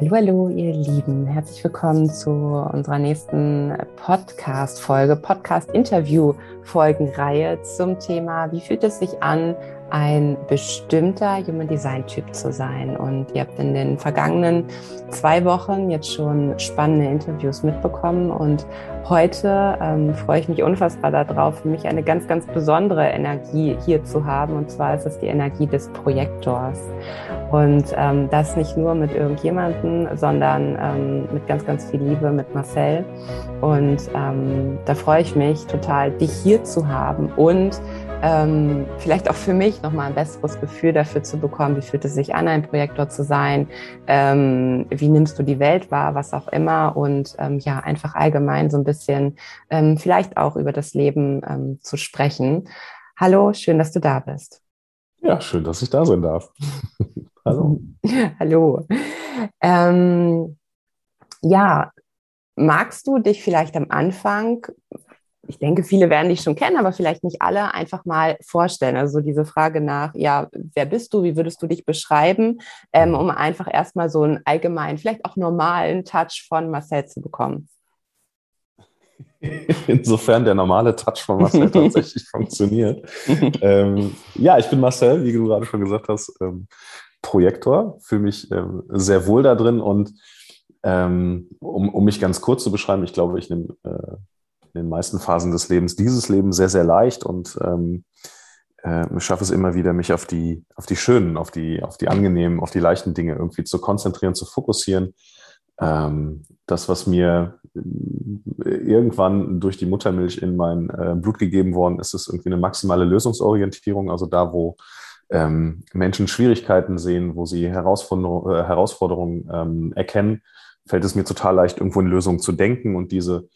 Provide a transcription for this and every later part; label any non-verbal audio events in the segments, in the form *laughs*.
Hallo, hallo, ihr Lieben. Herzlich willkommen zu unserer nächsten Podcast-Folge, Podcast-Interview-Folgenreihe zum Thema, wie fühlt es sich an, ein bestimmter Human Design Typ zu sein. Und ihr habt in den vergangenen zwei Wochen jetzt schon spannende Interviews mitbekommen. Und heute ähm, freue ich mich unfassbar darauf, für mich eine ganz, ganz besondere Energie hier zu haben. Und zwar ist es die Energie des Projektors. Und ähm, das nicht nur mit irgendjemanden, sondern ähm, mit ganz, ganz viel Liebe mit Marcel. Und ähm, da freue ich mich total, dich hier zu haben und ähm, vielleicht auch für mich nochmal ein besseres Gefühl dafür zu bekommen, wie fühlt es sich an, ein Projektor zu sein, ähm, wie nimmst du die Welt wahr, was auch immer und ähm, ja, einfach allgemein so ein bisschen ähm, vielleicht auch über das Leben ähm, zu sprechen. Hallo, schön, dass du da bist. Ja, schön, dass ich da sein darf. *laughs* Hallo. *laughs* Hallo. Ähm, ja, magst du dich vielleicht am Anfang ich denke, viele werden dich schon kennen, aber vielleicht nicht alle, einfach mal vorstellen. Also diese Frage nach, ja, wer bist du, wie würdest du dich beschreiben, ähm, um einfach erstmal so einen allgemeinen, vielleicht auch normalen Touch von Marcel zu bekommen. *laughs* Insofern der normale Touch von Marcel *laughs* tatsächlich funktioniert. Ähm, ja, ich bin Marcel, wie du gerade schon gesagt hast, ähm, Projektor, fühle mich ähm, sehr wohl da drin und ähm, um, um mich ganz kurz zu beschreiben, ich glaube, ich nehme äh, in den meisten Phasen des Lebens dieses Leben sehr, sehr leicht und ähm, äh, schaffe es immer wieder, mich auf die, auf die schönen, auf die, auf die angenehmen, auf die leichten Dinge irgendwie zu konzentrieren, zu fokussieren. Ähm, das, was mir äh, irgendwann durch die Muttermilch in mein äh, Blut gegeben worden ist, ist irgendwie eine maximale Lösungsorientierung. Also da, wo ähm, Menschen Schwierigkeiten sehen, wo sie Herausforderung, äh, Herausforderungen ähm, erkennen, fällt es mir total leicht, irgendwo in Lösungen zu denken und diese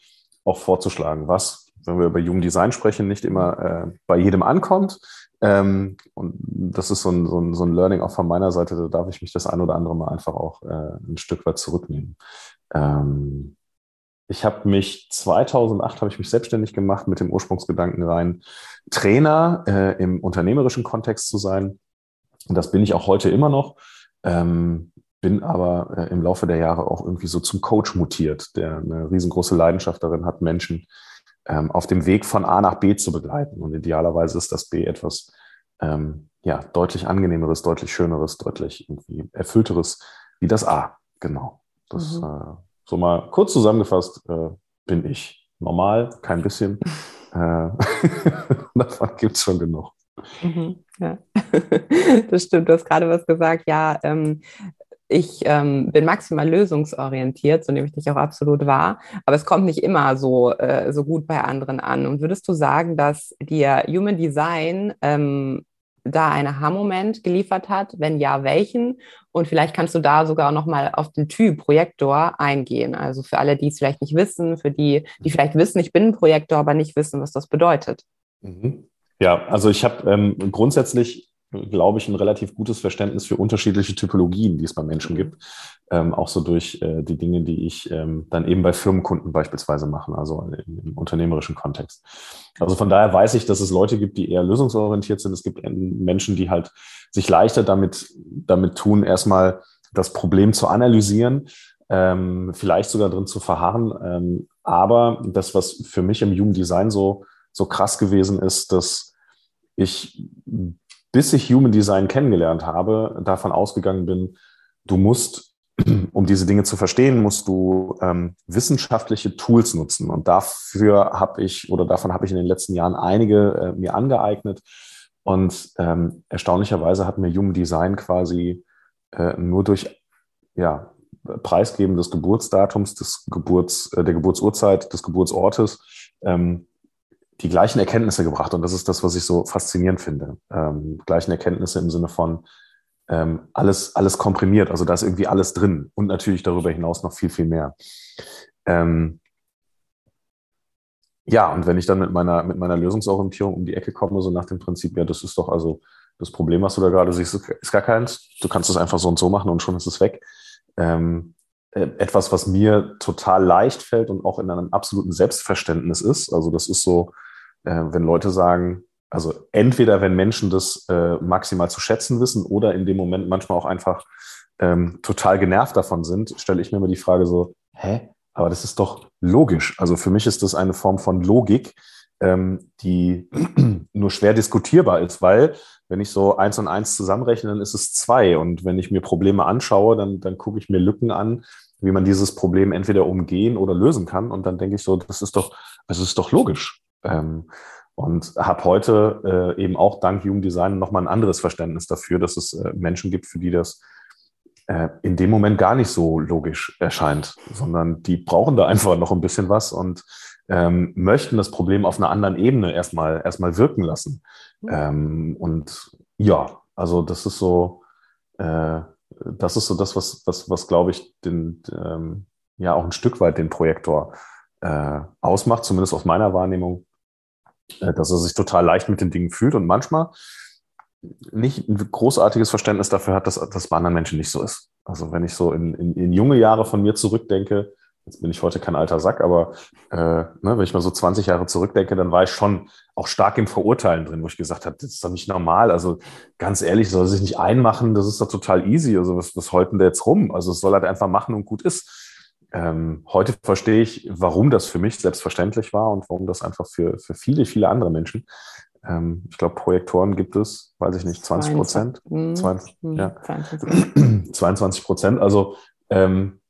auch vorzuschlagen, was, wenn wir über Jugenddesign sprechen, nicht immer äh, bei jedem ankommt. Ähm, und das ist so ein, so, ein, so ein Learning auch von meiner Seite, da darf ich mich das ein oder andere Mal einfach auch äh, ein Stück weit zurücknehmen. Ähm, ich habe mich 2008 habe ich mich selbstständig gemacht mit dem Ursprungsgedanken rein, Trainer äh, im unternehmerischen Kontext zu sein. Und das bin ich auch heute immer noch. Ähm, bin aber äh, im Laufe der Jahre auch irgendwie so zum Coach mutiert, der eine riesengroße Leidenschaft darin hat, Menschen ähm, auf dem Weg von A nach B zu begleiten. Und idealerweise ist das B etwas ähm, ja, deutlich angenehmeres, deutlich schöneres, deutlich irgendwie erfüllteres wie das A. Genau. Das mhm. äh, so mal kurz zusammengefasst äh, bin ich normal, kein bisschen. *laughs* äh, *laughs* davon gibt es schon genug. Mhm, ja, *laughs* das stimmt. Du hast gerade was gesagt. Ja, ähm, ich ähm, bin maximal lösungsorientiert, so nehme ich dich auch absolut wahr, aber es kommt nicht immer so, äh, so gut bei anderen an. Und würdest du sagen, dass dir Human Design ähm, da einen Aha-Moment geliefert hat? Wenn ja, welchen? Und vielleicht kannst du da sogar noch mal auf den Typ Projektor eingehen. Also für alle, die es vielleicht nicht wissen, für die, die vielleicht wissen, ich bin ein Projektor, aber nicht wissen, was das bedeutet. Mhm. Ja, also ich habe ähm, grundsätzlich glaube ich, ein relativ gutes Verständnis für unterschiedliche Typologien, die es bei Menschen mhm. gibt. Ähm, auch so durch äh, die Dinge, die ich ähm, dann eben bei Firmenkunden beispielsweise mache, also im, im, unternehmerischen Kontext. Also von daher weiß ich, dass es Leute gibt, die eher lösungsorientiert sind. Es gibt Menschen, die halt sich leichter damit, damit tun, erstmal das Problem zu analysieren, ähm, vielleicht sogar drin zu verharren. Ähm, aber das, was für mich im Jugenddesign so, so krass gewesen ist, dass ich bis ich Human Design kennengelernt habe, davon ausgegangen bin, du musst, *clears throat* um diese Dinge zu verstehen, musst du ähm, wissenschaftliche Tools nutzen. Und dafür habe ich oder davon habe ich in den letzten Jahren einige äh, mir angeeignet. Und ähm, erstaunlicherweise hat mir Human Design quasi äh, nur durch ja, Preisgeben des Geburtsdatums, des Geburts, äh, der Geburtsurzeit, des Geburtsortes ähm, die gleichen Erkenntnisse gebracht. Und das ist das, was ich so faszinierend finde. Ähm, gleichen Erkenntnisse im Sinne von ähm, alles, alles komprimiert. Also da ist irgendwie alles drin und natürlich darüber hinaus noch viel, viel mehr. Ähm, ja, und wenn ich dann mit meiner, mit meiner Lösungsorientierung um die Ecke komme, so nach dem Prinzip, ja, das ist doch also das Problem, was du da gerade siehst, ist gar keins. Du kannst es einfach so und so machen und schon ist es weg. Ähm, äh, etwas, was mir total leicht fällt und auch in einem absoluten Selbstverständnis ist. Also das ist so, äh, wenn Leute sagen, also entweder wenn Menschen das äh, maximal zu schätzen wissen oder in dem Moment manchmal auch einfach ähm, total genervt davon sind, stelle ich mir immer die Frage so, hä? Aber das ist doch logisch. Also für mich ist das eine Form von Logik, ähm, die *clears throat* nur schwer diskutierbar ist, weil wenn ich so eins und eins zusammenrechne, dann ist es zwei. Und wenn ich mir Probleme anschaue, dann, dann gucke ich mir Lücken an, wie man dieses Problem entweder umgehen oder lösen kann. Und dann denke ich so, das ist doch, das ist doch logisch. Ähm, und habe heute äh, eben auch dank Jugenddesign nochmal ein anderes Verständnis dafür, dass es äh, Menschen gibt, für die das äh, in dem Moment gar nicht so logisch erscheint, sondern die brauchen da einfach noch ein bisschen was und ähm, möchten das Problem auf einer anderen Ebene erstmal erstmal wirken lassen. Ähm, und ja, also das ist so, äh, das ist so das, was, was, was glaube ich, den, ähm, ja auch ein Stück weit den Projektor äh, ausmacht, zumindest aus meiner Wahrnehmung, dass er sich total leicht mit den Dingen fühlt und manchmal nicht ein großartiges Verständnis dafür hat, dass das bei anderen Menschen nicht so ist. Also wenn ich so in, in, in junge Jahre von mir zurückdenke, jetzt bin ich heute kein alter Sack, aber äh, ne, wenn ich mal so 20 Jahre zurückdenke, dann war ich schon auch stark im Verurteilen drin, wo ich gesagt habe, das ist doch nicht normal. Also ganz ehrlich, soll sich nicht einmachen, das ist doch total easy. Also was, was heute der jetzt rum? Also es soll halt einfach machen und gut ist. Ähm, heute verstehe ich, warum das für mich selbstverständlich war und warum das einfach für, für viele, viele andere Menschen. Ähm, ich glaube, Projektoren gibt es, weiß ich nicht, 20 Prozent. 22, mhm. ja. 22 *clears throat* Prozent. Also ähm,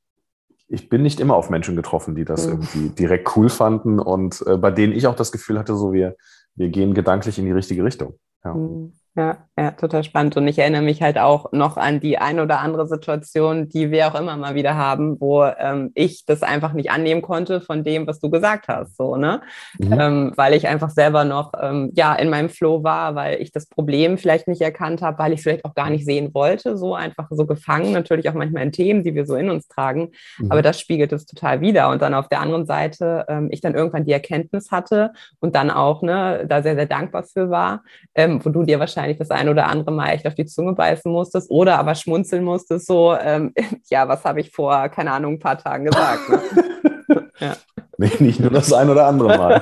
ich bin nicht immer auf Menschen getroffen, die das mhm. irgendwie direkt cool fanden und äh, bei denen ich auch das Gefühl hatte, so wir, wir gehen gedanklich in die richtige Richtung. Ja. Mhm. Ja, ja, total spannend. Und ich erinnere mich halt auch noch an die ein oder andere Situation, die wir auch immer mal wieder haben, wo ähm, ich das einfach nicht annehmen konnte von dem, was du gesagt hast, so, ne? Mhm. Ähm, weil ich einfach selber noch, ähm, ja, in meinem Flow war, weil ich das Problem vielleicht nicht erkannt habe, weil ich vielleicht auch gar nicht sehen wollte, so einfach so gefangen, natürlich auch manchmal in Themen, die wir so in uns tragen. Mhm. Aber das spiegelt es total wieder. Und dann auf der anderen Seite, ähm, ich dann irgendwann die Erkenntnis hatte und dann auch, ne, da sehr, sehr dankbar für war, ähm, wo du dir wahrscheinlich wahrscheinlich das ein oder andere Mal echt auf die Zunge beißen musstest oder aber schmunzeln musstest, so, ähm, *laughs* ja, was habe ich vor, keine Ahnung, ein paar Tagen gesagt. Ne? *laughs* ja. Nee, nicht nur das ein oder andere Mal.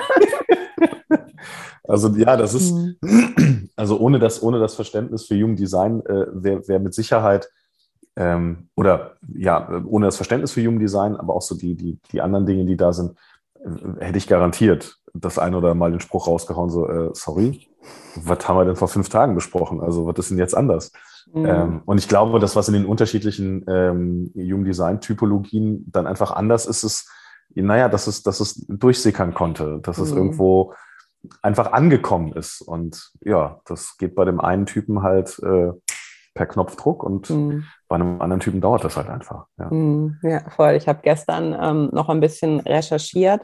*laughs* also ja, das ist, mhm. *clears throat* also ohne das, ohne das Verständnis für Jugenddesign äh, wäre wär mit Sicherheit ähm, oder ja, ohne das Verständnis für Jugenddesign, aber auch so die, die, die anderen Dinge, die da sind, äh, hätte ich garantiert das ein oder mal den Spruch rausgehauen, so, äh, sorry, was haben wir denn vor fünf Tagen besprochen? Also, was ist denn jetzt anders? Mhm. Ähm, und ich glaube, das, was in den unterschiedlichen ähm, Jugenddesign-Typologien dann einfach anders ist, ist, naja, dass es, dass es durchsickern konnte, dass mhm. es irgendwo einfach angekommen ist. Und ja, das geht bei dem einen Typen halt äh, per Knopfdruck und mhm. bei einem anderen Typen dauert das halt einfach. Ja, mhm. ja voll. Ich habe gestern ähm, noch ein bisschen recherchiert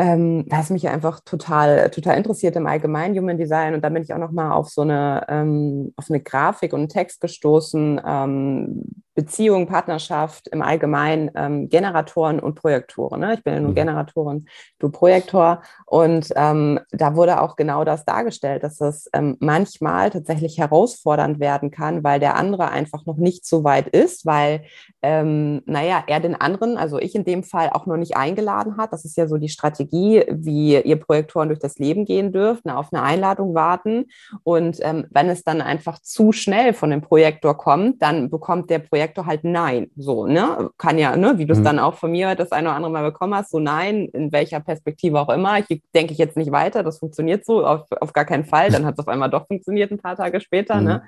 ähm, was mich einfach total, total interessiert im Allgemeinen Human Design. Und da bin ich auch nochmal auf so eine, ähm, auf eine Grafik und einen Text gestoßen, ähm, Beziehung, Partnerschaft im Allgemeinen, ähm, Generatoren und Projektoren. Ne? Ich bin ja nur mhm. Generatorin, du Projektor. Und ähm, da wurde auch genau das dargestellt, dass es ähm, manchmal tatsächlich herausfordernd werden kann, weil der andere einfach noch nicht so weit ist, weil, ähm, naja, er den anderen, also ich in dem Fall, auch noch nicht eingeladen hat. Das ist ja so die Strategie, wie ihr Projektoren durch das Leben gehen dürft, ne? auf eine Einladung warten. Und ähm, wenn es dann einfach zu schnell von dem Projektor kommt, dann bekommt der Projektor Projektor halt nein. So, ne? Kann ja, ne, wie du es mhm. dann auch von mir das eine oder andere Mal bekommen hast, so nein, in welcher Perspektive auch immer. Ich denke ich jetzt nicht weiter, das funktioniert so, auf, auf gar keinen Fall. Dann *laughs* hat es auf einmal doch funktioniert ein paar Tage später. Ne? Mhm. Ne?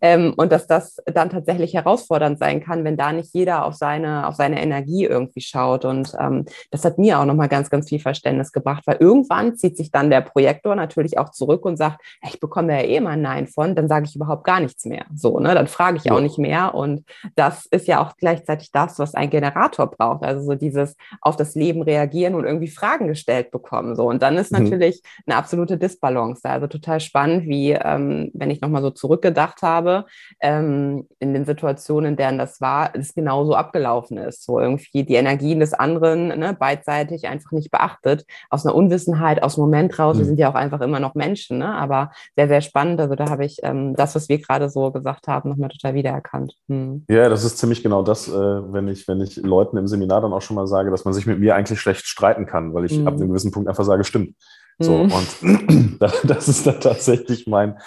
Ähm, und dass das dann tatsächlich herausfordernd sein kann, wenn da nicht jeder auf seine, auf seine Energie irgendwie schaut. Und ähm, das hat mir auch nochmal ganz, ganz viel Verständnis gebracht, weil irgendwann zieht sich dann der Projektor natürlich auch zurück und sagt, ich bekomme ja eh mal ein Nein von, dann sage ich überhaupt gar nichts mehr. So, ne? Dann frage ich ja. auch nicht mehr. Und das ist ja auch gleichzeitig das, was ein Generator braucht. Also so dieses auf das Leben reagieren und irgendwie Fragen gestellt bekommen. So. Und dann ist mhm. natürlich eine absolute Disbalance. Also total spannend, wie, ähm, wenn ich nochmal so zurückgedacht habe, ähm, in den Situationen, in denen das war, es genauso abgelaufen ist. So irgendwie die Energien des anderen ne, beidseitig einfach nicht beachtet. Aus einer Unwissenheit, aus dem Moment raus. Mhm. Wir sind ja auch einfach immer noch Menschen, ne? aber sehr, sehr spannend. Also da habe ich ähm, das, was wir gerade so gesagt haben, nochmal total wiedererkannt. Mhm. Ja, das ist ziemlich genau das, äh, wenn, ich, wenn ich Leuten im Seminar dann auch schon mal sage, dass man sich mit mir eigentlich schlecht streiten kann, weil ich mhm. ab einem gewissen Punkt einfach sage, stimmt. So, mhm. und *clears throat* das ist dann tatsächlich mein,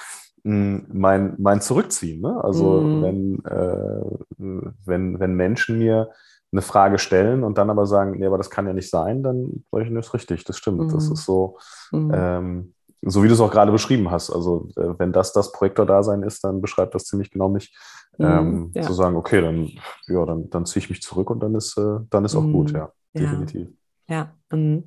mein, mein Zurückziehen. Ne? Also mhm. wenn, äh, wenn, wenn Menschen mir eine Frage stellen und dann aber sagen, nee, aber das kann ja nicht sein, dann sage ich, das ist richtig, das stimmt. Mhm. Das ist so, mhm. ähm, so wie du es auch gerade beschrieben hast. Also äh, wenn das das Projektor-Dasein ist, dann beschreibt das ziemlich genau mich. Mhm, ähm, ja. Zu sagen, okay, dann, ja, dann, dann ziehe ich mich zurück und dann ist, äh, dann ist auch gut, mhm. ja, definitiv. Ja, Mhm.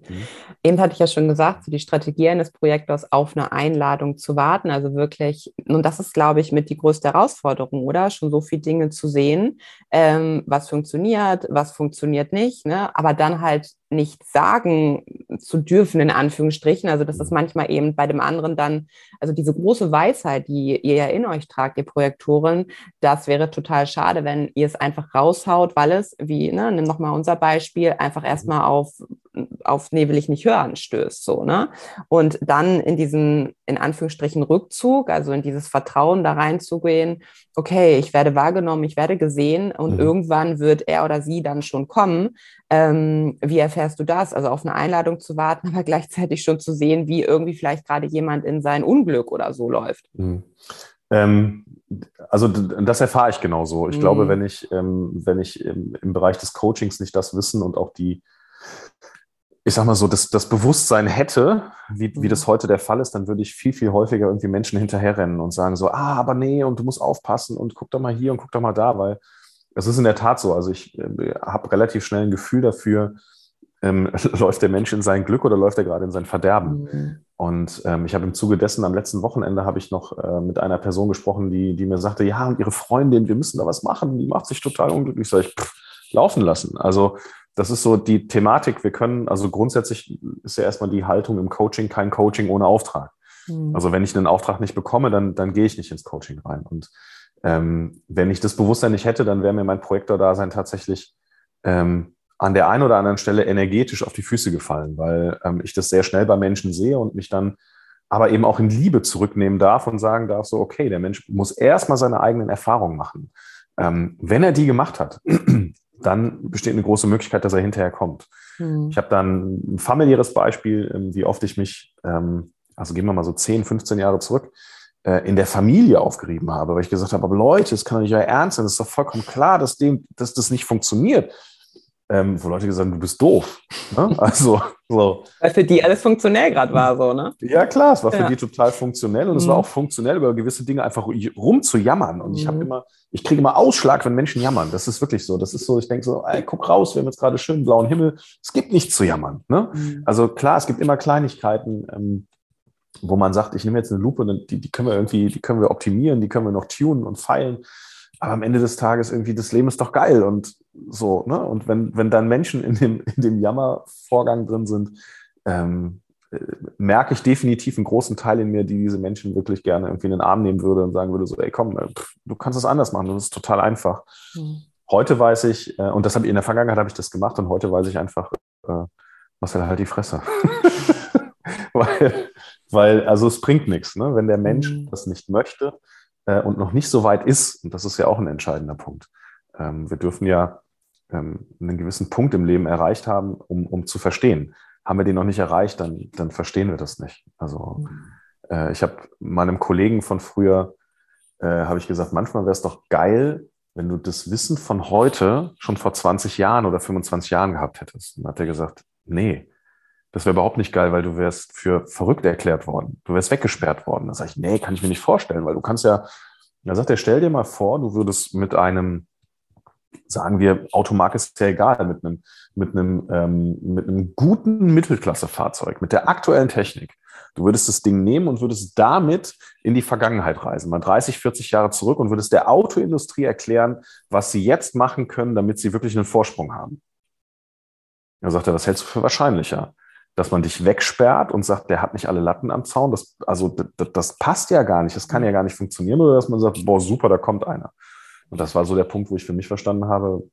Eben hatte ich ja schon gesagt, so die Strategie eines Projektors auf eine Einladung zu warten, also wirklich, und das ist, glaube ich, mit die größte Herausforderung, oder? Schon so viele Dinge zu sehen, ähm, was funktioniert, was funktioniert nicht, ne? aber dann halt nicht sagen zu dürfen, in Anführungsstrichen. Also, das ist manchmal eben bei dem anderen dann, also diese große Weisheit, die ihr ja in euch tragt, ihr Projektoren, das wäre total schade, wenn ihr es einfach raushaut, weil es, wie, ne, nimm nochmal unser Beispiel, einfach erstmal auf auf nee, will ich nicht hören stößt, so, ne? Und dann in diesen, in Anführungsstrichen, Rückzug, also in dieses Vertrauen da reinzugehen, okay, ich werde wahrgenommen, ich werde gesehen und mhm. irgendwann wird er oder sie dann schon kommen. Ähm, wie erfährst du das? Also auf eine Einladung zu warten, *laughs* aber gleichzeitig schon zu sehen, wie irgendwie vielleicht gerade jemand in sein Unglück oder so läuft. Mhm. Ähm, also das erfahre ich genauso. Ich mhm. glaube, wenn ich, ähm, wenn ich im, im, Bereich des Coachings nicht das Wissen und auch die, ich sag mal so, das, das Bewusstsein hätte, wie, wie das mhm. heute der Fall ist, dann würde ich viel, viel häufiger irgendwie Menschen hinterherrennen und sagen so, ah, aber nee, und du musst aufpassen und guck doch mal hier und guck doch mal da, weil es ist in der Tat so. Also ich äh, habe relativ schnell ein Gefühl dafür, ähm, *laughs* läuft der Mensch in sein Glück oder läuft er gerade in sein Verderben? Mhm. Und ähm, ich habe im Zuge dessen am letzten Wochenende habe ich noch äh, mit einer Person gesprochen, die, die mir sagte, ja, und ihre Freundin, wir müssen da was machen, die macht sich total unglücklich. Sag ich, pff, laufen lassen. Also das ist so die Thematik. Wir können, also grundsätzlich ist ja erstmal die Haltung im Coaching kein Coaching ohne Auftrag. Mhm. Also wenn ich einen Auftrag nicht bekomme, dann, dann gehe ich nicht ins Coaching rein. Und ähm, wenn ich das Bewusstsein nicht hätte, dann wäre mir mein Projektor-Dasein tatsächlich ähm, an der einen oder anderen Stelle energetisch auf die Füße gefallen, weil ähm, ich das sehr schnell bei Menschen sehe und mich dann aber eben auch in Liebe zurücknehmen darf und sagen darf, so, okay, der Mensch muss erstmal seine eigenen Erfahrungen machen. Ähm, wenn er die gemacht hat, *clears throat* dann besteht eine große Möglichkeit, dass er hinterher kommt. Mhm. Ich habe dann ein familiäres Beispiel, ähm, wie oft ich mich, ähm, also gehen wir mal so 10, 15 Jahre zurück, äh, in der Familie aufgerieben habe, weil ich gesagt habe, aber Leute, das kann doch nicht euer Ernst sein, das ist doch vollkommen klar, dass, dem, dass das nicht funktioniert ähm, wo Leute gesagt haben, du bist doof. Ne? *laughs* Also, so. Weil für die alles funktionell gerade war, so, ne? Ja, klar, es war für ja. die total funktionell und mhm. es war auch funktionell, über gewisse Dinge einfach rumzujammern. Und mhm. ich habe immer, ich kriege immer Ausschlag, wenn Menschen jammern. Das ist wirklich so. Das ist so, ich denke so, ey, guck raus, wir haben jetzt gerade schön blauen Himmel. Es gibt nichts zu jammern. Ne? Mhm. Also klar, es gibt immer Kleinigkeiten, ähm, wo man sagt, ich nehme jetzt eine Lupe die, die können wir irgendwie, die können wir optimieren, die können wir noch tunen und feilen. Aber am Ende des Tages irgendwie, das Leben ist doch geil und so, ne? Und wenn, wenn dann Menschen in dem, in dem Jammervorgang drin sind, ähm, äh, merke ich definitiv einen großen Teil in mir, die diese Menschen wirklich gerne irgendwie in den Arm nehmen würde und sagen würde, so, ey, komm, äh, du kannst es anders machen, das ist total einfach. Mhm. Heute weiß ich, äh, und das habe ich in der Vergangenheit habe ich das gemacht und heute weiß ich einfach, äh, Marcel, halt die Fresse. *laughs* weil, weil, also es bringt nichts, ne? Wenn der Mensch mhm. das nicht möchte, äh, und noch nicht so weit ist, und das ist ja auch ein entscheidender Punkt. Ähm, wir dürfen ja ähm, einen gewissen Punkt im Leben erreicht haben, um, um zu verstehen. Haben wir den noch nicht erreicht, dann, dann verstehen wir das nicht. Also mhm. äh, ich habe meinem Kollegen von früher, äh, habe ich gesagt, manchmal wäre es doch geil, wenn du das Wissen von heute schon vor 20 Jahren oder 25 Jahren gehabt hättest. Und dann hat er gesagt, nee, das wäre überhaupt nicht geil, weil du wärst für verrückt erklärt worden. Du wärst weggesperrt worden. Da sage ich, nee, kann ich mir nicht vorstellen, weil du kannst ja, da sagt er, stell dir mal vor, du würdest mit einem, sagen wir, Automark ist ja egal, mit einem, mit einem, ähm, mit einem guten Mittelklassefahrzeug, mit der aktuellen Technik. Du würdest das Ding nehmen und würdest damit in die Vergangenheit reisen, mal 30, 40 Jahre zurück und würdest der Autoindustrie erklären, was sie jetzt machen können, damit sie wirklich einen Vorsprung haben. Da sagt er, was hältst du für wahrscheinlicher? Dass man dich wegsperrt und sagt, der hat nicht alle Latten am Zaun. Das, also das, das passt ja gar nicht, das kann ja gar nicht funktionieren. Oder dass man sagt, boah, super, da kommt einer. Und das war so der Punkt, wo ich für mich verstanden habe,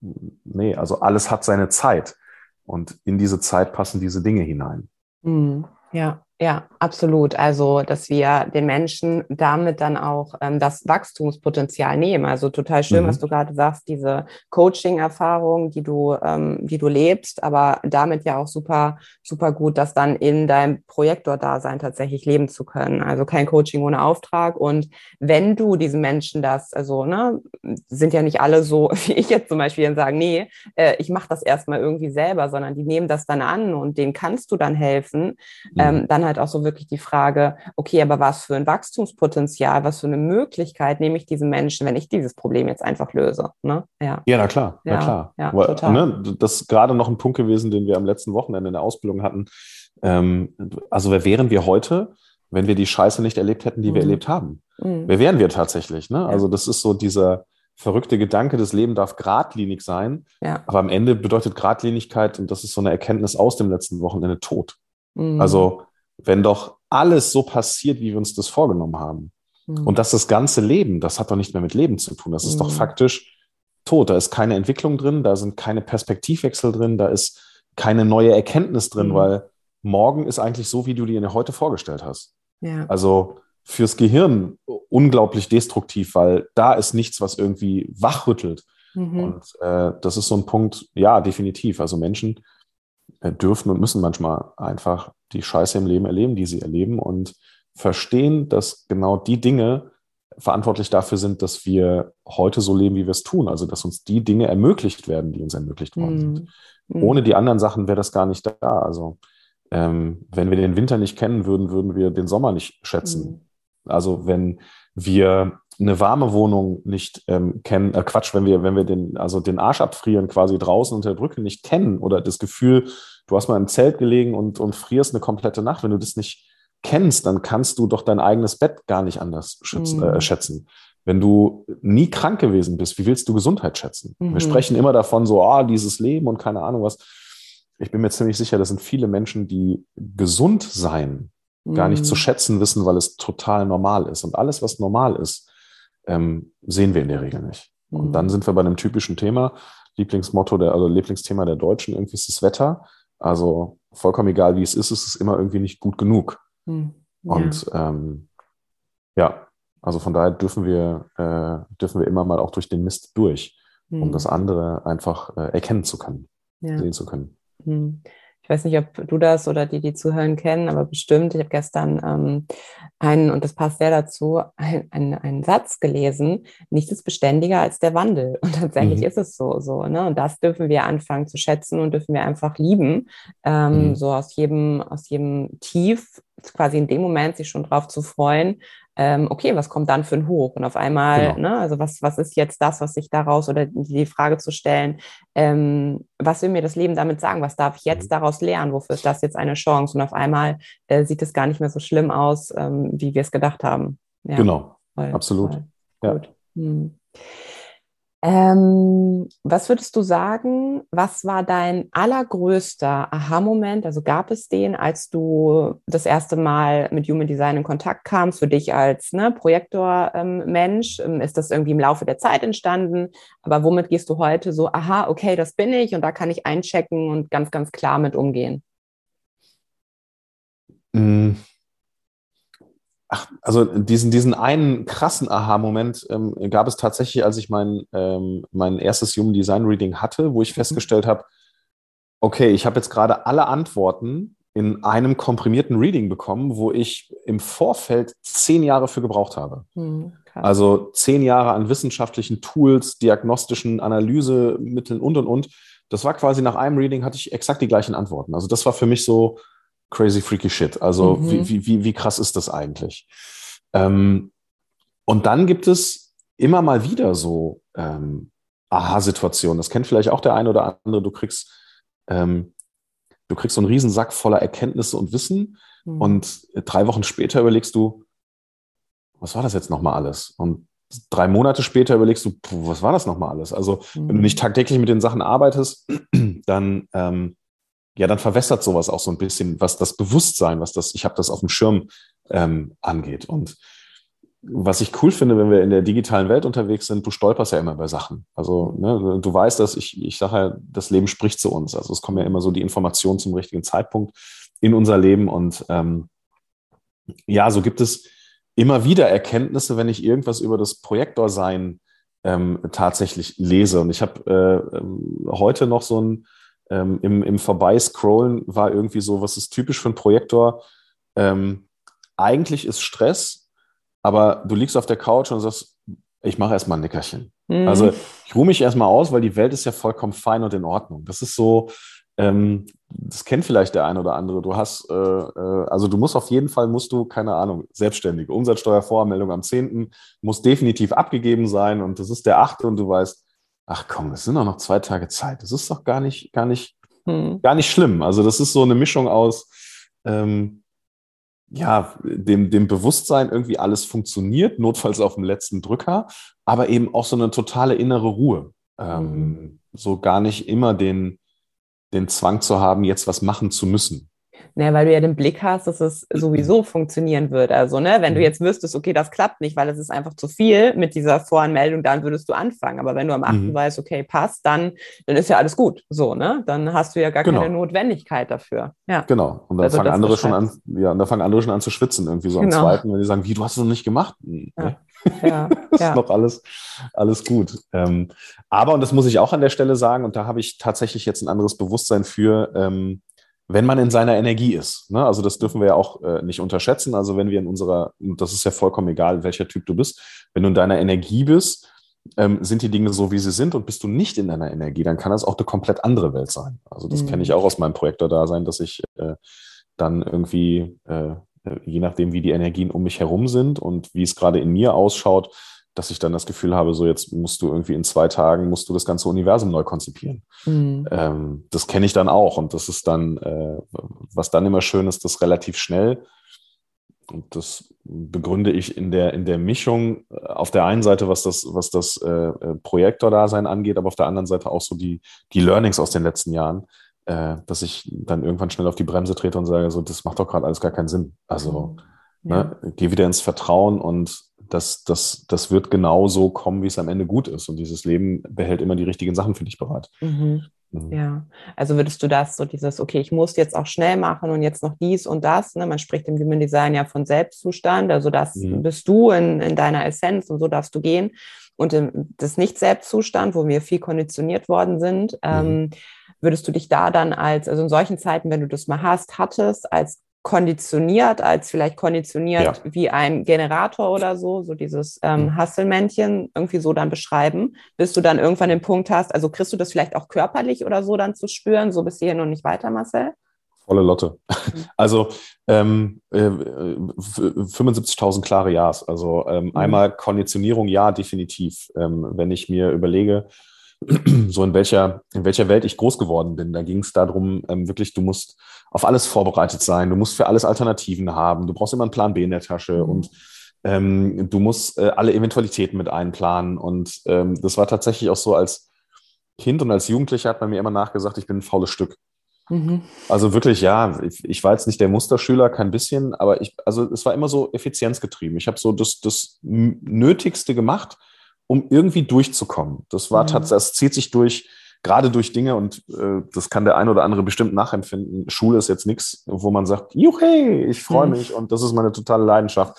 nee, also alles hat seine Zeit. Und in diese Zeit passen diese Dinge hinein. Mhm. Ja, Ja, absolut. Also, dass wir den Menschen damit dann auch ähm, das Wachstumspotenzial nehmen. Also total schön, mhm. was du gerade sagst, diese Coaching-Erfahrung, die du, ähm, die du lebst, aber damit ja auch super, super gut, das dann in deinem Projektor-Dasein tatsächlich leben zu können. Also kein Coaching ohne Auftrag. Und wenn du diesen Menschen das, also ne, sind ja nicht alle so *laughs* wie ich jetzt zum Beispiel und sagen, nee, äh, ich mache das erstmal irgendwie selber, sondern die nehmen das dann an und denen kannst du dann helfen, mhm. ähm, dann halt auch so wirklich die Frage, okay, aber was für ein Wachstumspotenzial, was für eine Möglichkeit nehme ich diesen Menschen, wenn ich dieses Problem jetzt einfach löse? Ne? Ja. ja, na klar, ja, na klar. Ja, Weil, total. Ne, das ist gerade noch ein Punkt gewesen, den wir am letzten Wochenende in der Ausbildung hatten. Ähm, also wer wären wir heute, wenn wir die Scheiße nicht erlebt hätten, die mhm. wir erlebt haben? Mhm. Wer wären wir tatsächlich? Ne? Also das ist so dieser verrückte Gedanke, das Leben darf geradlinig sein. Ja. Aber am Ende bedeutet Geradlinigkeit, und das ist so eine Erkenntnis aus dem letzten Wochenende, Tod. Mhm. Also wenn doch alles so passiert, wie wir uns das vorgenommen haben. Mhm. Und dass das ganze Leben, das hat doch nicht mehr mit Leben zu tun. Das ist mhm. doch faktisch tot. Da ist keine Entwicklung drin, da sind keine Perspektivwechsel drin, da ist keine neue Erkenntnis drin, mhm. weil morgen ist eigentlich so, wie du dir heute vorgestellt hast. Ja. Also fürs Gehirn unglaublich destruktiv, weil da ist nichts, was irgendwie wachrüttelt. Mhm. Und äh, das ist so ein Punkt, ja, definitiv. Also Menschen dürfen und müssen manchmal einfach die Scheiße im Leben erleben, die sie erleben und verstehen, dass genau die Dinge verantwortlich dafür sind, dass wir heute so leben, wie wir es tun. Also, dass uns die Dinge ermöglicht werden, die uns ermöglicht worden sind. Mhm. Ohne die anderen Sachen wäre das gar nicht da. Also, ähm, wenn wir den Winter nicht kennen würden, würden wir den Sommer nicht schätzen. Mhm. Also, wenn wir eine warme Wohnung nicht ähm, kennen, äh, Quatsch, wenn wir, wenn wir den, also den Arsch abfrieren quasi draußen unter der Brücke nicht kennen oder das Gefühl, du hast mal im Zelt gelegen und, und frierst eine komplette Nacht, wenn du das nicht kennst, dann kannst du doch dein eigenes Bett gar nicht anders schützen, mhm. äh, schätzen. Wenn du nie krank gewesen bist, wie willst du Gesundheit schätzen? Mhm. Wir sprechen immer davon, so, ah, dieses Leben und keine Ahnung was. Ich bin mir ziemlich sicher, das sind viele Menschen, die gesund sein mhm. gar nicht zu mhm. schätzen wissen, weil es total normal ist. Und alles, was normal ist, ähm, sehen wir in der Regel nicht. Und dann mhm. sind wir bei einem typischen Thema, Lieblingsmotto der, also Lieblingsthema der Deutschen, irgendwie ist das Wetter. Also vollkommen egal, wie es ist, es ist immer irgendwie nicht gut genug. Hm. Ja. Und ähm, ja, also von daher dürfen wir, äh, dürfen wir immer mal auch durch den Mist durch, hm. um das andere einfach äh, erkennen zu können, ja. sehen zu können. Hm ich weiß nicht, ob du das oder die, die zuhören, kennen, aber bestimmt, ich habe gestern ähm, einen, und das passt sehr dazu, einen, einen Satz gelesen, nichts ist beständiger als der Wandel. Und tatsächlich mhm. ist es so, so, ne? Und das dürfen wir anfangen zu schätzen und dürfen wir einfach lieben. Ähm, mhm. So aus jedem, aus jedem Tief quasi in dem Moment sich schon drauf zu freuen, ähm, okay, was kommt dann für ein Hoch? Und auf einmal, genau. ne, also was, was ist jetzt das, was sich daraus oder die Frage zu stellen, ähm, was will mir das Leben damit sagen? Was darf ich jetzt mhm. daraus lernen? Wofür ist das jetzt eine Chance? Und auf einmal äh, sieht es gar nicht mehr so schlimm aus, ähm, wie wir es gedacht haben. Ja, genau, voll, absolut. Voll. Ja. Gut. Hm. Ähm, was würdest du sagen, was war dein allergrößter Aha-Moment? Also gab es den, als du das erste Mal mit Human Design in Kontakt kamst, für dich als ne, Projektor-Mensch? Ähm, ist das irgendwie im Laufe der Zeit entstanden? Aber womit gehst du heute so, aha, okay, das bin ich und da kann ich einchecken und ganz, ganz klar mit umgehen? Mhm. Ach, also diesen, diesen einen krassen Aha-Moment ähm, gab es tatsächlich, als ich mein, ähm, mein erstes Human Design Reading hatte, wo ich mhm. festgestellt habe, okay, ich habe jetzt gerade alle Antworten in einem komprimierten Reading bekommen, wo ich im Vorfeld zehn Jahre für gebraucht habe. Mhm, also zehn Jahre an wissenschaftlichen Tools, diagnostischen Analysemitteln und, und, und. Das war quasi nach einem Reading hatte ich exakt die gleichen Antworten. Also das war für mich so, crazy freaky shit. Also mhm. wie, wie, wie krass ist das eigentlich? Ähm, und dann gibt es immer mal wieder so ähm, Aha-Situationen. Das kennt vielleicht auch der eine oder andere. Du kriegst, ähm, du kriegst so einen Riesensack voller Erkenntnisse und Wissen mhm. und drei Wochen später überlegst du, was war das jetzt nochmal alles? Und drei Monate später überlegst du, was war das nochmal alles? Also, mhm. wenn du nicht tagtäglich mit den Sachen arbeitest, *clears throat* dann ähm, ja, dann verwässert sowas auch so ein bisschen, was das Bewusstsein, was das, ich habe das auf dem Schirm ähm, angeht. Und was ich cool finde, wenn wir in der digitalen Welt unterwegs sind, du stolperst ja immer bei Sachen. Also ne, du weißt, dass ich, ich sage ja, das Leben spricht zu uns. Also es kommen ja immer so die Informationen zum richtigen Zeitpunkt in unser Leben und ähm, ja, so gibt es immer wieder Erkenntnisse, wenn ich irgendwas über das Projektorsein ähm, tatsächlich lese. Und ich habe äh, ähm, heute noch so ein, ähm, im, im Vorbeiscrollen war irgendwie so, was ist typisch für einen Projektor? Ähm, eigentlich ist Stress, aber du liegst auf der Couch und sagst, ich mache erstmal ein Nickerchen. Mhm. Also ich ruhe mich erstmal aus, weil die Welt ist ja vollkommen fein und in Ordnung. Das ist so, ähm, das kennt vielleicht der eine oder andere. Du hast, äh, äh, also du musst auf jeden Fall, musst du, keine Ahnung, selbstständige Umsatzsteuervoranmeldung am 10. muss definitiv abgegeben sein und das ist der 8. und du weißt, ach komm, es sind doch noch zwei Tage Zeit. Das ist doch gar nicht, gar nicht, hm. gar nicht schlimm. Also das ist so eine Mischung aus, ähm, ja, dem, dem Bewusstsein, irgendwie alles funktioniert, notfalls auf dem letzten Drücker, aber eben auch so eine totale innere Ruhe. Ähm, hm. So gar nicht immer den, den Zwang zu haben, jetzt was machen zu müssen. Ne, weil du ja den Blick hast, dass es sowieso funktionieren wird. Also, ne, wenn du mhm. jetzt wüsstest, okay, das klappt nicht, weil es ist einfach zu viel mit dieser Voranmeldung, dann würdest du anfangen. Aber wenn du am 8. Mhm. weißt, okay, passt, dann, dann ist ja alles gut. So, ne? Dann hast du ja gar genau. keine Notwendigkeit dafür. Ja. Genau. Und dann also fangen andere schon an, ja, und da fangen andere schon an zu schwitzen, irgendwie so genau. am zweiten, wenn die sagen, wie, du hast es noch nicht gemacht. Hm, ja. Ne? Ja, *laughs* ist ja. noch alles, alles gut. Ähm, aber, und das muss ich auch an der Stelle sagen, und da habe ich tatsächlich jetzt ein anderes Bewusstsein für, ähm, wenn man in seiner Energie ist. Ne? Also das dürfen wir ja auch äh, nicht unterschätzen. Also wenn wir in unserer, das ist ja vollkommen egal, welcher Typ du bist, wenn du in deiner Energie bist, ähm, sind die Dinge so, wie sie sind und bist du nicht in deiner Energie, dann kann das auch eine komplett andere Welt sein. Also das mhm. kenne ich auch aus meinem Projektor-Dasein, dass ich äh, dann irgendwie äh, äh, je nachdem, wie die Energien um mich herum sind und wie es gerade in mir ausschaut, dass ich dann das Gefühl habe, so jetzt musst du irgendwie in zwei Tagen, musst du das ganze Universum neu konzipieren. Mhm. Ähm, das kenne ich dann auch und das ist dann, äh, was dann immer schön ist, das relativ schnell. Und das begründe ich in der, in der Mischung auf der einen Seite, was das, was das äh, äh, Projektor-Dasein angeht, aber auf der anderen Seite auch so die, die Learnings aus den letzten Jahren, äh, dass ich dann irgendwann schnell auf die Bremse trete und sage, so, das macht doch gerade alles gar keinen Sinn. Also mhm. ja. ne, geh wieder ins Vertrauen und das, das, das wird genau so kommen, wie es am Ende gut ist. Und dieses Leben behält immer die richtigen Sachen für dich bereit. Mhm. mhm. Ja, also würdest du das so dieses, okay, ich muss jetzt auch schnell machen und jetzt noch dies und das. Ne? Man spricht im Human Design ja von Selbstzustand, also das mhm. bist du in, in deiner Essenz und so darfst du gehen. Und im, das Nicht-Selbstzustand, wo wir viel konditioniert worden sind, mhm. ähm, würdest du dich da dann als, also in solchen Zeiten, wenn du das mal hast, hattest, als konditioniert, als vielleicht konditioniert ja. wie ein Generator oder so, so dieses ähm, mhm. Hasselmännchen irgendwie so dann beschreiben, bis du dann irgendwann den Punkt hast, also kriegst du das vielleicht auch körperlich oder so dann zu spüren, so bis hierhin und nicht weiter, Marcel? Volle Lotte. Mhm. *laughs* Also ähm, äh, 75.000 klare Ja's. Also ähm, mhm. einmal Konditionierung, ja, definitiv. Ähm, wenn ich mir überlege, *clears throat* so in welcher, in welcher Welt ich groß geworden bin. Da ging es darum, ähm, wirklich, du musst auf alles vorbereitet sein, du musst für alles Alternativen haben, du brauchst immer einen Plan B in der Tasche mhm. und ähm, du musst äh, alle Eventualitäten mit einplanen. Und ähm, das war tatsächlich auch so als Kind und als Jugendlicher hat man mir immer nachgesagt, ich bin ein faules Stück. Mhm. Also wirklich, ja, ich, ich, war jetzt nicht der Musterschüler, kein bisschen, aber ich, also es war immer so effizienzgetrieben. Ich habe so das, das Nötigste gemacht, um irgendwie durchzukommen. Das war mhm. tatsächlich, das zieht sich durch, gerade durch Dinge und äh, das kann der ein oder andere bestimmt nachempfinden. Schule ist jetzt nichts, wo man sagt, juchey, ich freue mhm. mich und das ist meine totale Leidenschaft.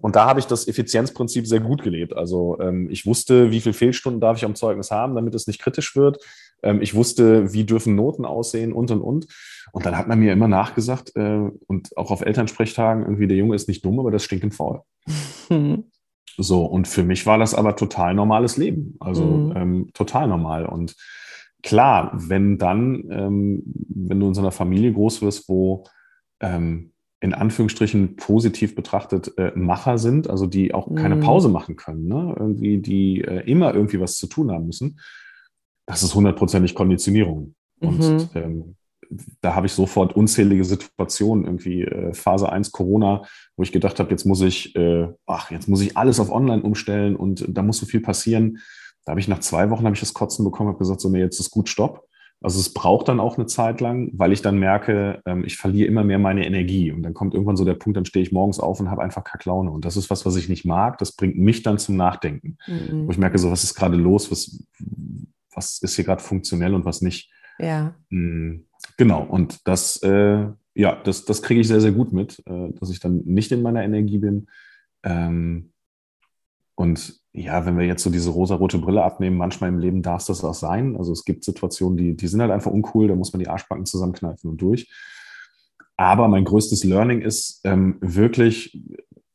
Und da habe ich das Effizienzprinzip sehr gut gelebt. Also ähm, ich wusste, wie viele Fehlstunden darf ich am Zeugnis haben, damit es nicht kritisch wird. Ähm, ich wusste, wie dürfen Noten aussehen und und und. Und dann hat man mir immer nachgesagt äh, und auch auf Elternsprechtagen irgendwie der Junge ist nicht dumm, aber das stinkt im faul. *laughs* Mhm. So, und für mich war das aber total normales Leben. Also mhm. ähm, total normal. Und klar, wenn dann, ähm, wenn du in so einer Familie groß wirst, wo ähm, in Anführungsstrichen positiv betrachtet äh, Macher sind, also die auch keine mhm. Pause machen können, ne? irgendwie, die äh, immer irgendwie was zu tun haben müssen, das ist hundertprozentig Konditionierung. Und mhm. ähm, da habe ich sofort unzählige Situationen, irgendwie äh, Phase 1 Corona, wo ich gedacht habe, jetzt muss ich, äh, ach, jetzt muss ich alles auf online umstellen und da muss so viel passieren. Da habe ich nach zwei Wochen habe ich das Kotzen bekommen, habe gesagt, so, nee, jetzt ist gut, stopp. Also es braucht dann auch eine Zeit lang, weil ich dann merke, ähm, ich verliere immer mehr meine Energie. Und dann kommt irgendwann so der Punkt, dann stehe ich morgens auf und habe einfach Kacklaune. Und das ist was, was ich nicht mag. Das bringt mich dann zum Nachdenken. Mhm. Wo ich merke, so, was ist gerade los? Was, was ist hier gerade funktionell und was nicht? Ja. Mhm. Genau, und das, äh, ja, das, das kriege ich sehr, sehr gut mit, äh, dass ich dann nicht in meiner Energie bin. Ähm, und ja, wenn wir jetzt so diese rosa-rote Brille abnehmen, manchmal im Leben darf es das auch sein. Also es gibt Situationen, die, die sind halt einfach uncool, da muss man die Arschbacken zusammenkneifen und durch. Aber mein größtes Learning ist ähm, wirklich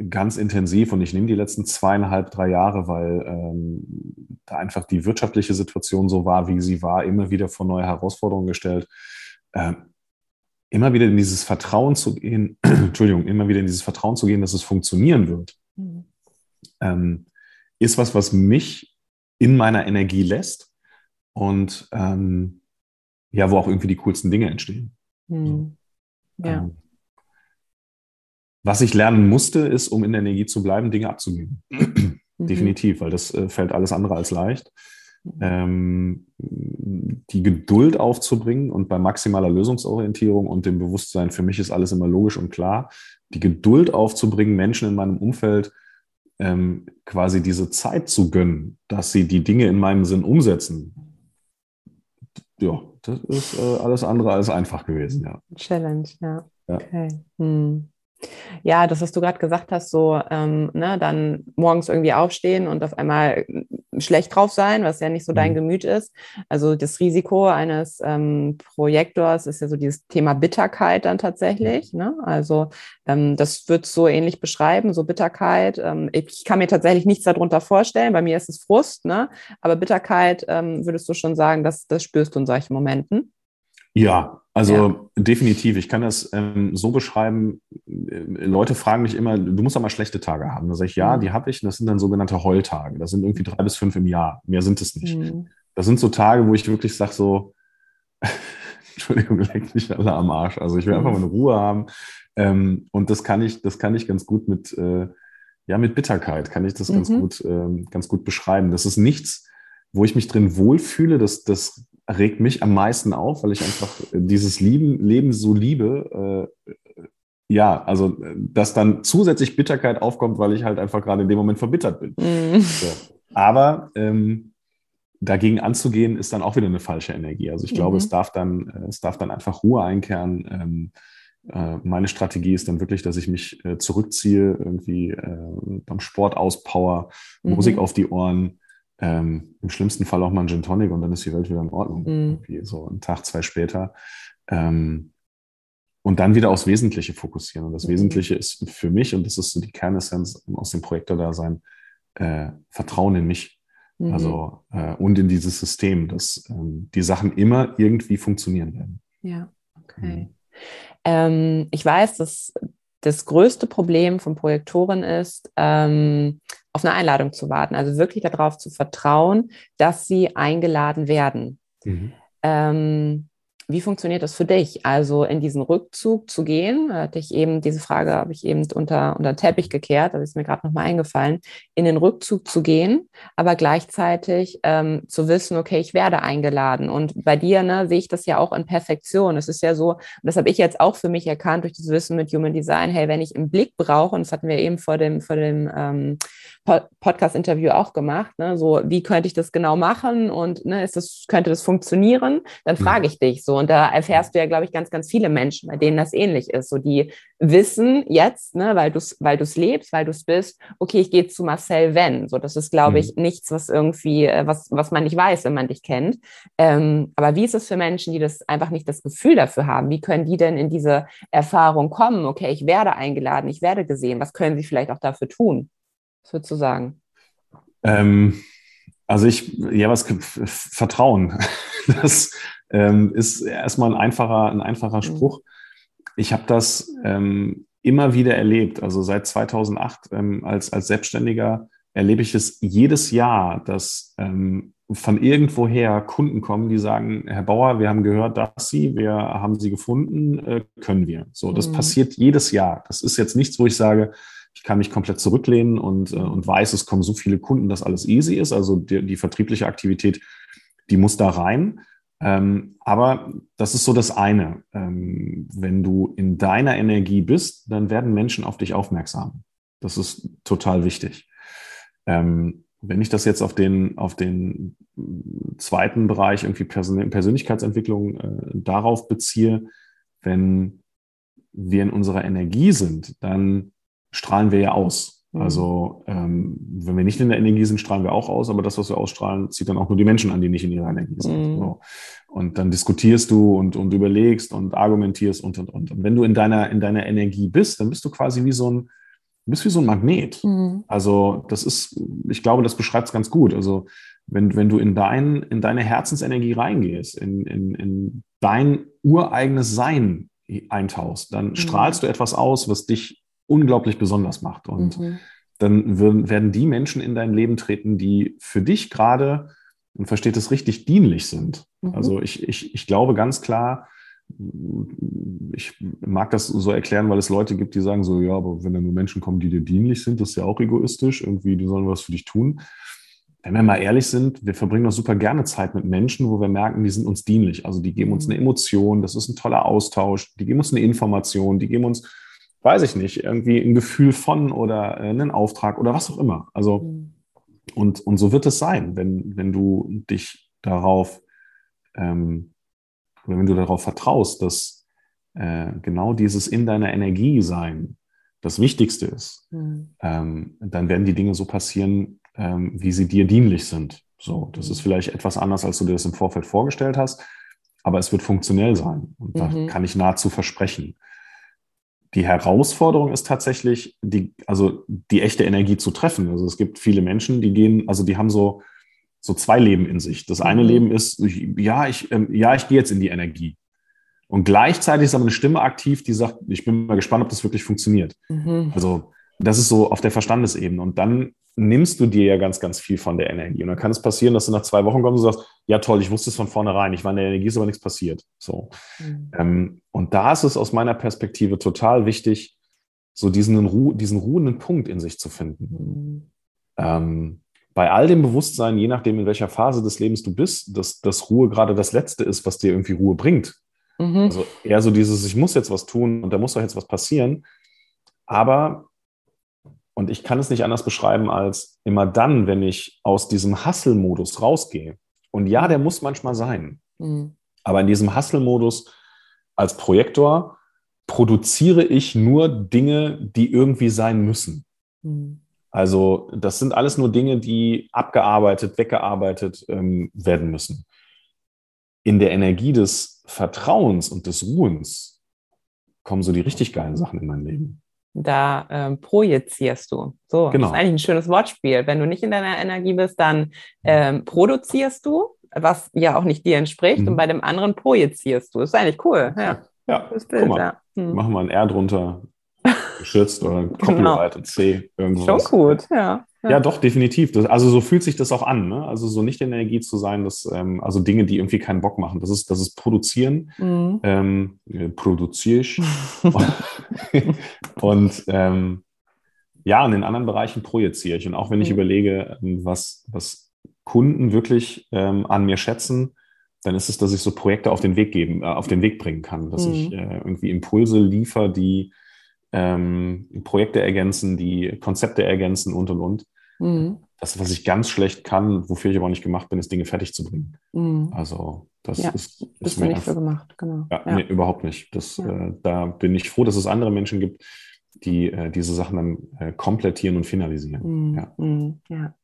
ganz intensiv und ich nehme die letzten zweieinhalb, drei Jahre, weil ähm, da einfach die wirtschaftliche Situation so war, wie sie war, immer wieder vor neue Herausforderungen gestellt. Ähm, immer wieder in dieses Vertrauen zu gehen, *clears throat* Entschuldigung, immer wieder in dieses Vertrauen zu gehen, dass es funktionieren wird, mhm. ähm, ist was, was mich in meiner Energie lässt und ähm, ja, wo auch irgendwie die coolsten Dinge entstehen. Mhm. Ja. Ähm, was ich lernen musste, ist, um in der Energie zu bleiben, Dinge abzugeben. Mhm. *clears throat* Definitiv, weil das äh, fällt alles andere als leicht. Ähm, die Geduld aufzubringen und bei maximaler Lösungsorientierung und dem Bewusstsein, für mich ist alles immer logisch und klar, die Geduld aufzubringen, Menschen in meinem Umfeld ähm, quasi diese Zeit zu gönnen, dass sie die Dinge in meinem Sinn umsetzen. Ja, das ist äh, alles andere als einfach gewesen, ja. Challenge, ja. ja. Okay. Hm. Ja, das, was du gerade gesagt hast, so ähm, ne, dann morgens irgendwie aufstehen und auf einmal schlecht drauf sein, was ja nicht so dein mhm. Gemüt ist. Also das Risiko eines ähm, Projektors ist ja so dieses Thema Bitterkeit dann tatsächlich. Ne? Also ähm, das wird so ähnlich beschreiben, so Bitterkeit. Ähm, ich kann mir tatsächlich nichts darunter vorstellen. Bei mir ist es Frust, ne? aber Bitterkeit ähm, würdest du schon sagen, dass das spürst du in solchen Momenten. Ja, also ja. definitiv. Ich kann das ähm, so beschreiben. Äh, Leute fragen mich immer, du musst doch mal schlechte Tage haben. Da sage ich, ja, mhm. die habe ich. Und das sind dann sogenannte Heultage. Das sind irgendwie drei bis fünf im Jahr. Mehr sind es nicht. Mhm. Das sind so Tage, wo ich wirklich sage so, *laughs* Entschuldigung, leck mich alle am Arsch. Also ich will einfach mal eine Ruhe haben. Ähm, und das kann ich, das kann ich ganz gut mit, äh, ja, mit Bitterkeit kann ich das mhm. ganz gut, äh, ganz gut beschreiben. Das ist nichts, wo ich mich drin wohlfühle. Das, das regt mich am meisten auf, weil ich einfach dieses Lieben, Leben so liebe. Äh, ja, also dass dann zusätzlich Bitterkeit aufkommt, weil ich halt einfach gerade in dem Moment verbittert bin. Mm. So. Aber ähm, dagegen anzugehen, ist dann auch wieder eine falsche Energie. Also ich glaube, mhm. es darf dann, es darf dann einfach Ruhe einkehren. Ähm, äh, meine Strategie ist dann wirklich, dass ich mich äh, zurückziehe, irgendwie äh, beim Sport auspower, mhm. Musik auf die Ohren, ähm, Im schlimmsten Fall auch mal ein Gin Tonic und dann ist die Welt wieder in Ordnung. Mhm. So einen Tag, zwei später. Ähm, und dann wieder aufs Wesentliche fokussieren. Und das mhm. Wesentliche ist für mich, und das ist so die Kernessenz aus dem Projektor-Dasein, äh, Vertrauen in mich. Mhm. Also äh, und in dieses System, dass ähm, die Sachen immer irgendwie funktionieren werden. Ja, okay. Mhm. Ähm, ich weiß, dass das größte Problem von Projektoren ist, ähm, auf eine Einladung zu warten. Also wirklich darauf zu vertrauen, dass sie eingeladen werden. Mhm. Ähm, wie funktioniert das für dich? Also in diesen Rückzug zu gehen, hatte ich eben, diese Frage habe ich eben unter, unter den Teppich gekehrt, das ist mir gerade nochmal eingefallen, in den Rückzug zu gehen, aber gleichzeitig ähm, zu wissen, okay, ich werde eingeladen. Und bei dir ne, sehe ich das ja auch in Perfektion. Es ist ja so, und das habe ich jetzt auch für mich erkannt durch das Wissen mit Human Design, hey, wenn ich einen Blick brauche, und das hatten wir eben vor dem, vor dem ähm, Podcast-Interview auch gemacht, ne, so wie könnte ich das genau machen und ne, ist das, könnte das funktionieren, dann mhm. frage ich dich so. Und da erfährst du ja, glaube ich, ganz, ganz viele Menschen, bei denen das ähnlich ist. So die wissen jetzt, ne, weil du es weil du's lebst, weil du es bist, okay, ich gehe zu Marcel wenn. So, das ist, glaube mhm. ich, nichts, was irgendwie, äh, was, was man nicht weiß, wenn man dich kennt. Ähm, aber wie ist es für Menschen, die das einfach nicht das Gefühl dafür haben? Wie können die denn in diese Erfahrung kommen? Okay, ich werde eingeladen, ich werde gesehen. Was können sie vielleicht auch dafür tun? Was würdest du sagen? Ähm, also ich, ja, was Vertrauen. *laughs* Das, ähm, ist erstmal ein einfacher, ein einfacher mhm. Spruch. Ich habe das ähm, immer wieder erlebt. Also seit 2008 ähm, als, als Selbstständiger erlebe ich es jedes Jahr, dass ähm, von irgendwoher Kunden kommen, die sagen, Herr Bauer, wir haben gehört, dass Sie, wir haben Sie gefunden, äh, können wir. So, das mhm. passiert jedes Jahr. Das ist jetzt nichts, wo ich sage, ich kann mich komplett zurücklehnen und, äh, und weiß, es kommen so viele Kunden, dass alles easy ist. Also die, die vertriebliche Aktivität, die muss da rein. Ähm, aber das ist so das eine. Ähm, wenn du in deiner Energie bist, dann werden Menschen auf dich aufmerksam. Das ist total wichtig. Ähm, wenn ich das jetzt auf den, auf den zweiten Bereich, irgendwie Persön Persönlichkeitsentwicklung, äh, darauf beziehe, wenn wir in unserer Energie sind, dann strahlen wir ja aus. Mhm. Also ähm, wenn wir nicht in der Energie sind, strahlen wir auch aus, aber das, was wir ausstrahlen, zieht dann auch nur die Menschen an, die nicht in ihrer Energie sind. Mhm. So. Und dann diskutierst du und, und überlegst und argumentierst und und und. Und wenn du in deiner, in deiner Energie bist, dann bist du quasi wie so ein, bist wie so ein Magnet. Mhm. Also das ist, ich glaube, das beschreibt es ganz gut. Also wenn, wenn du in, dein, in deine Herzensenergie reingehst, in, in, in dein ureigenes Sein eintauchst, dann mhm. strahlst du etwas aus, was dich unglaublich besonders macht. Und mhm. dann würden, werden die Menschen in dein Leben treten, die für dich gerade, und versteht es richtig, dienlich sind. Mhm. Also ich, ich, ich glaube ganz klar, ich mag das so erklären, weil es Leute gibt, die sagen so, ja, aber wenn da nur Menschen kommen, die dir dienlich sind, das ist ja auch egoistisch, irgendwie, die sollen was für dich tun. Wenn wir mal ehrlich sind, wir verbringen doch super gerne Zeit mit Menschen, wo wir merken, die sind uns dienlich. Also die geben uns eine mhm. Emotion, das ist ein toller Austausch, die geben uns eine Information, die geben uns weiß ich nicht, irgendwie ein Gefühl von oder äh, einen Auftrag oder was auch immer. Also, mhm. und, und so wird es sein, wenn, wenn du dich darauf, ähm, wenn du darauf vertraust, dass äh, genau dieses in deiner Energie sein das Wichtigste ist, mhm. ähm, dann werden die Dinge so passieren, ähm, wie sie dir dienlich sind. So, das ist mhm. vielleicht etwas anders, als du dir das im Vorfeld vorgestellt hast, aber es wird funktionell sein. Und da mhm. kann ich nahezu versprechen die Herausforderung ist tatsächlich, die, also die echte Energie zu treffen. Also es gibt viele Menschen, die gehen, also die haben so, so zwei Leben in sich. Das eine mhm. Leben ist, ja, ich, ähm, ja, ich gehe jetzt in die Energie. Und gleichzeitig ist aber eine Stimme aktiv, die sagt, ich bin mal gespannt, ob das wirklich funktioniert. Mhm. Also das ist so auf der Verstandesebene. Und dann nimmst du dir ja ganz, ganz viel von der Energie. Und dann kann es passieren, dass du nach zwei Wochen kommst und sagst, ja toll, ich wusste es von vornherein, ich war in der Energie, ist aber nichts passiert. So. Mhm. Ähm, und da ist es aus meiner Perspektive total wichtig, so diesen, Ru diesen ruhenden Punkt in sich zu finden. Mhm. Ähm, bei all dem Bewusstsein, je nachdem, in welcher Phase des Lebens du bist, dass, dass Ruhe gerade das Letzte ist, was dir irgendwie Ruhe bringt. Mhm. Also eher so dieses, ich muss jetzt was tun und da muss doch jetzt was passieren. Aber und ich kann es nicht anders beschreiben als immer dann, wenn ich aus diesem Hustle-Modus rausgehe. Und ja, der muss manchmal sein. Mhm. Aber in diesem Hustle-Modus als Projektor produziere ich nur Dinge, die irgendwie sein müssen. Mhm. Also das sind alles nur Dinge, die abgearbeitet, weggearbeitet ähm, werden müssen. In der Energie des Vertrauens und des Ruhens kommen so die richtig geilen Sachen in mein Leben da ähm, projizierst du. So, genau. das ist eigentlich ein schönes Wortspiel. Wenn du nicht in deiner Energie bist, dann ähm, produzierst du, was ja auch nicht dir entspricht, mhm. und bei dem anderen projizierst du. Das ist eigentlich cool. Ja, ja. das Bild, ja. Hm. Machen wir ein R drunter, geschützt oder *laughs* genau. Copyright genau. C. Irgendwas. Schon gut, ja. Ja, ja doch, definitiv. Das, also so fühlt sich das auch an. Ne? Also so nicht in der Energie zu sein, dass, ähm, also Dinge, die irgendwie keinen Bock machen. Das ist, das ist Produzieren. Mhm. Ähm, äh, produziere ich. und *laughs* ähm, ja, in den anderen Bereichen projiziere ich. Und auch wenn ich mhm. überlege, ähm, was, was Kunden wirklich ähm, an mir schätzen, dann ist es, dass ich so Projekte auf den Weg geben, äh, auf den Weg bringen kann, dass mhm. ich äh, irgendwie Impulse liefere, die ähm, Projekte ergänzen, die Konzepte ergänzen und und und. Mhm. Das, was ich ganz schlecht kann, wofür ich aber auch nicht gemacht bin, ist Dinge fertig zu bringen. Mhm. Also das ja, ist, ist bist mir du nicht für gemacht, genau. Ja, ja. Nee, überhaupt nicht. Das, ja. äh, da bin ich froh, dass es andere Menschen gibt, die äh, diese Sachen dann äh, komplettieren und finalisieren. Mhm. Ja. Mhm. ja.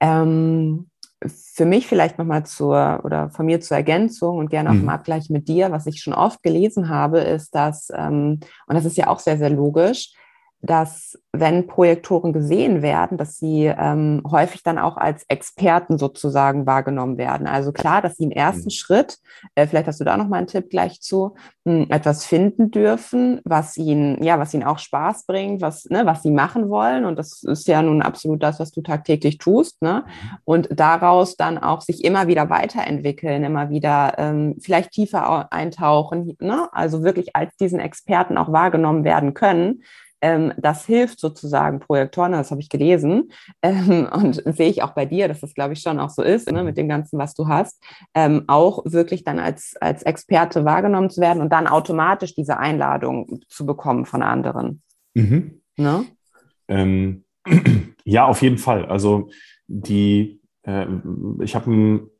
Ähm, für mich vielleicht nochmal zur oder von mir zur Ergänzung und gerne auch mhm. im Abgleich mit dir, was ich schon oft gelesen habe, ist, dass, ähm, und das ist ja auch sehr, sehr logisch, dass wenn Projektoren gesehen werden, dass sie ähm, häufig dann auch als Experten sozusagen wahrgenommen werden. Also klar, dass sie im ersten mhm. Schritt, äh, vielleicht hast du da noch mal einen Tipp gleich zu, mh, hm, etwas finden dürfen, was ihnen, ja, was ihnen auch Spaß bringt, was, ne, was sie machen wollen. Und das ist ja nun absolut das, was du tagtäglich tust. Ne? Mhm. Und daraus dann auch sich immer wieder weiterentwickeln, immer wieder ähm, vielleicht tiefer eintauchen, ne? also wirklich als diesen Experten auch wahrgenommen werden können ähm, das hilft sozusagen Projektoren, das habe ich gelesen ähm, und *laughs* sehe ich auch bei dir, dass das, glaube ich, schon auch so ist, ne, mit dem Ganzen, was du hast, ähm, auch wirklich dann als, als Experte wahrgenommen zu werden und dann automatisch diese Einladung zu bekommen von anderen. Mhm. Ne? Ähm, *clears throat* ja, auf jeden Fall. Also die, äh, ich habe ein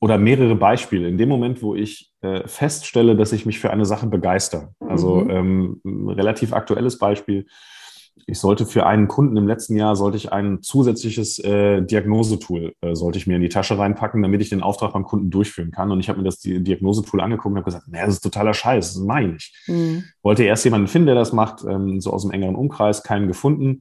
oder mehrere Beispiele. In dem Moment, wo ich äh, feststelle, dass ich mich für eine Sache begeister, also mhm. ähm, ein relativ aktuelles Beispiel, ich sollte für einen Kunden im letzten Jahr sollte ich ein zusätzliches äh, Diagnosetool äh, sollte ich mir in die Tasche reinpacken, damit ich den Auftrag beim Kunden durchführen kann. Und ich habe mir das Diagnosetool angeguckt und habe gesagt, das ist totaler Scheiß, das meine ich. Mhm. Wollte erst jemanden finden, der das macht, ähm, so aus dem engeren Umkreis, keinen gefunden.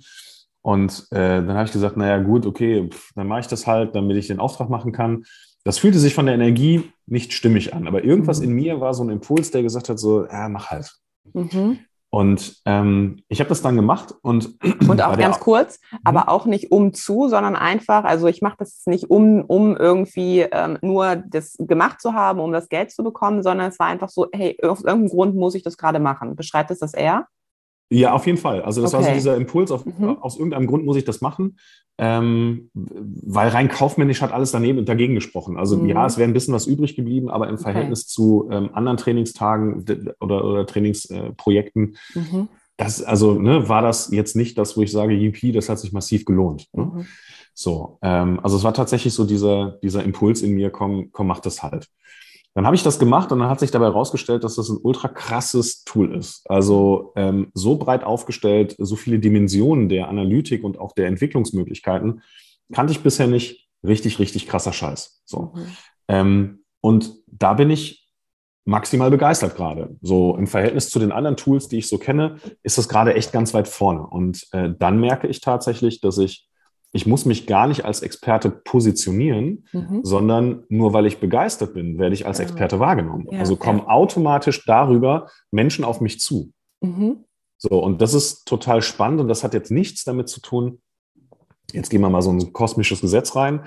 Und äh, dann habe ich gesagt, naja, gut, okay, pff, dann mache ich das halt, damit ich den Auftrag machen kann. Das fühlte sich von der Energie nicht stimmig an, aber irgendwas mhm. in mir war so ein Impuls, der gesagt hat, so, ja, mach halt. Mhm. Und ähm, ich habe das dann gemacht und *clears throat* und auch ganz kurz, mhm. aber auch nicht um zu, sondern einfach, also ich mache das nicht um um irgendwie ähm, nur das gemacht zu haben, um das Geld zu bekommen, sondern es war einfach so, hey, aus irgendeinem Grund muss ich das gerade machen. Beschreibt es das eher? Ja, auf jeden Fall. Also das okay. war so dieser Impuls, auf, mhm. aus irgendeinem Grund muss ich das machen, ähm, weil rein kaufmännisch hat alles daneben und dagegen gesprochen. Also mhm. ja, es wäre ein bisschen was übrig geblieben, aber im Verhältnis okay. zu ähm, anderen Trainingstagen oder, oder Trainingsprojekten, äh, mhm. das, also ne, war das jetzt nicht das, wo ich sage, UP, das hat sich massiv gelohnt. Ne? Mhm. So, ähm, also es war tatsächlich so dieser, dieser Impuls in mir, komm, komm, mach das halt. Dann habe ich das gemacht und dann hat sich dabei herausgestellt, dass das ein ultra krasses Tool ist. Also ähm, so breit aufgestellt, so viele Dimensionen der Analytik und auch der Entwicklungsmöglichkeiten kannte ich bisher nicht. Richtig, richtig krasser Scheiß. So. Mhm. Ähm, und da bin ich maximal begeistert gerade. So im Verhältnis zu den anderen Tools, die ich so kenne, ist das gerade echt ganz weit vorne. Und äh, dann merke ich tatsächlich, dass ich ich muss mich gar nicht als Experte positionieren, mhm. sondern nur weil ich begeistert bin, werde ich als ah. Experte wahrgenommen. Ja, also kommen ja. automatisch darüber Menschen auf mich zu. Mhm. So, und das ist total spannend und das hat jetzt nichts damit zu tun. Jetzt gehen wir mal so ein kosmisches Gesetz rein.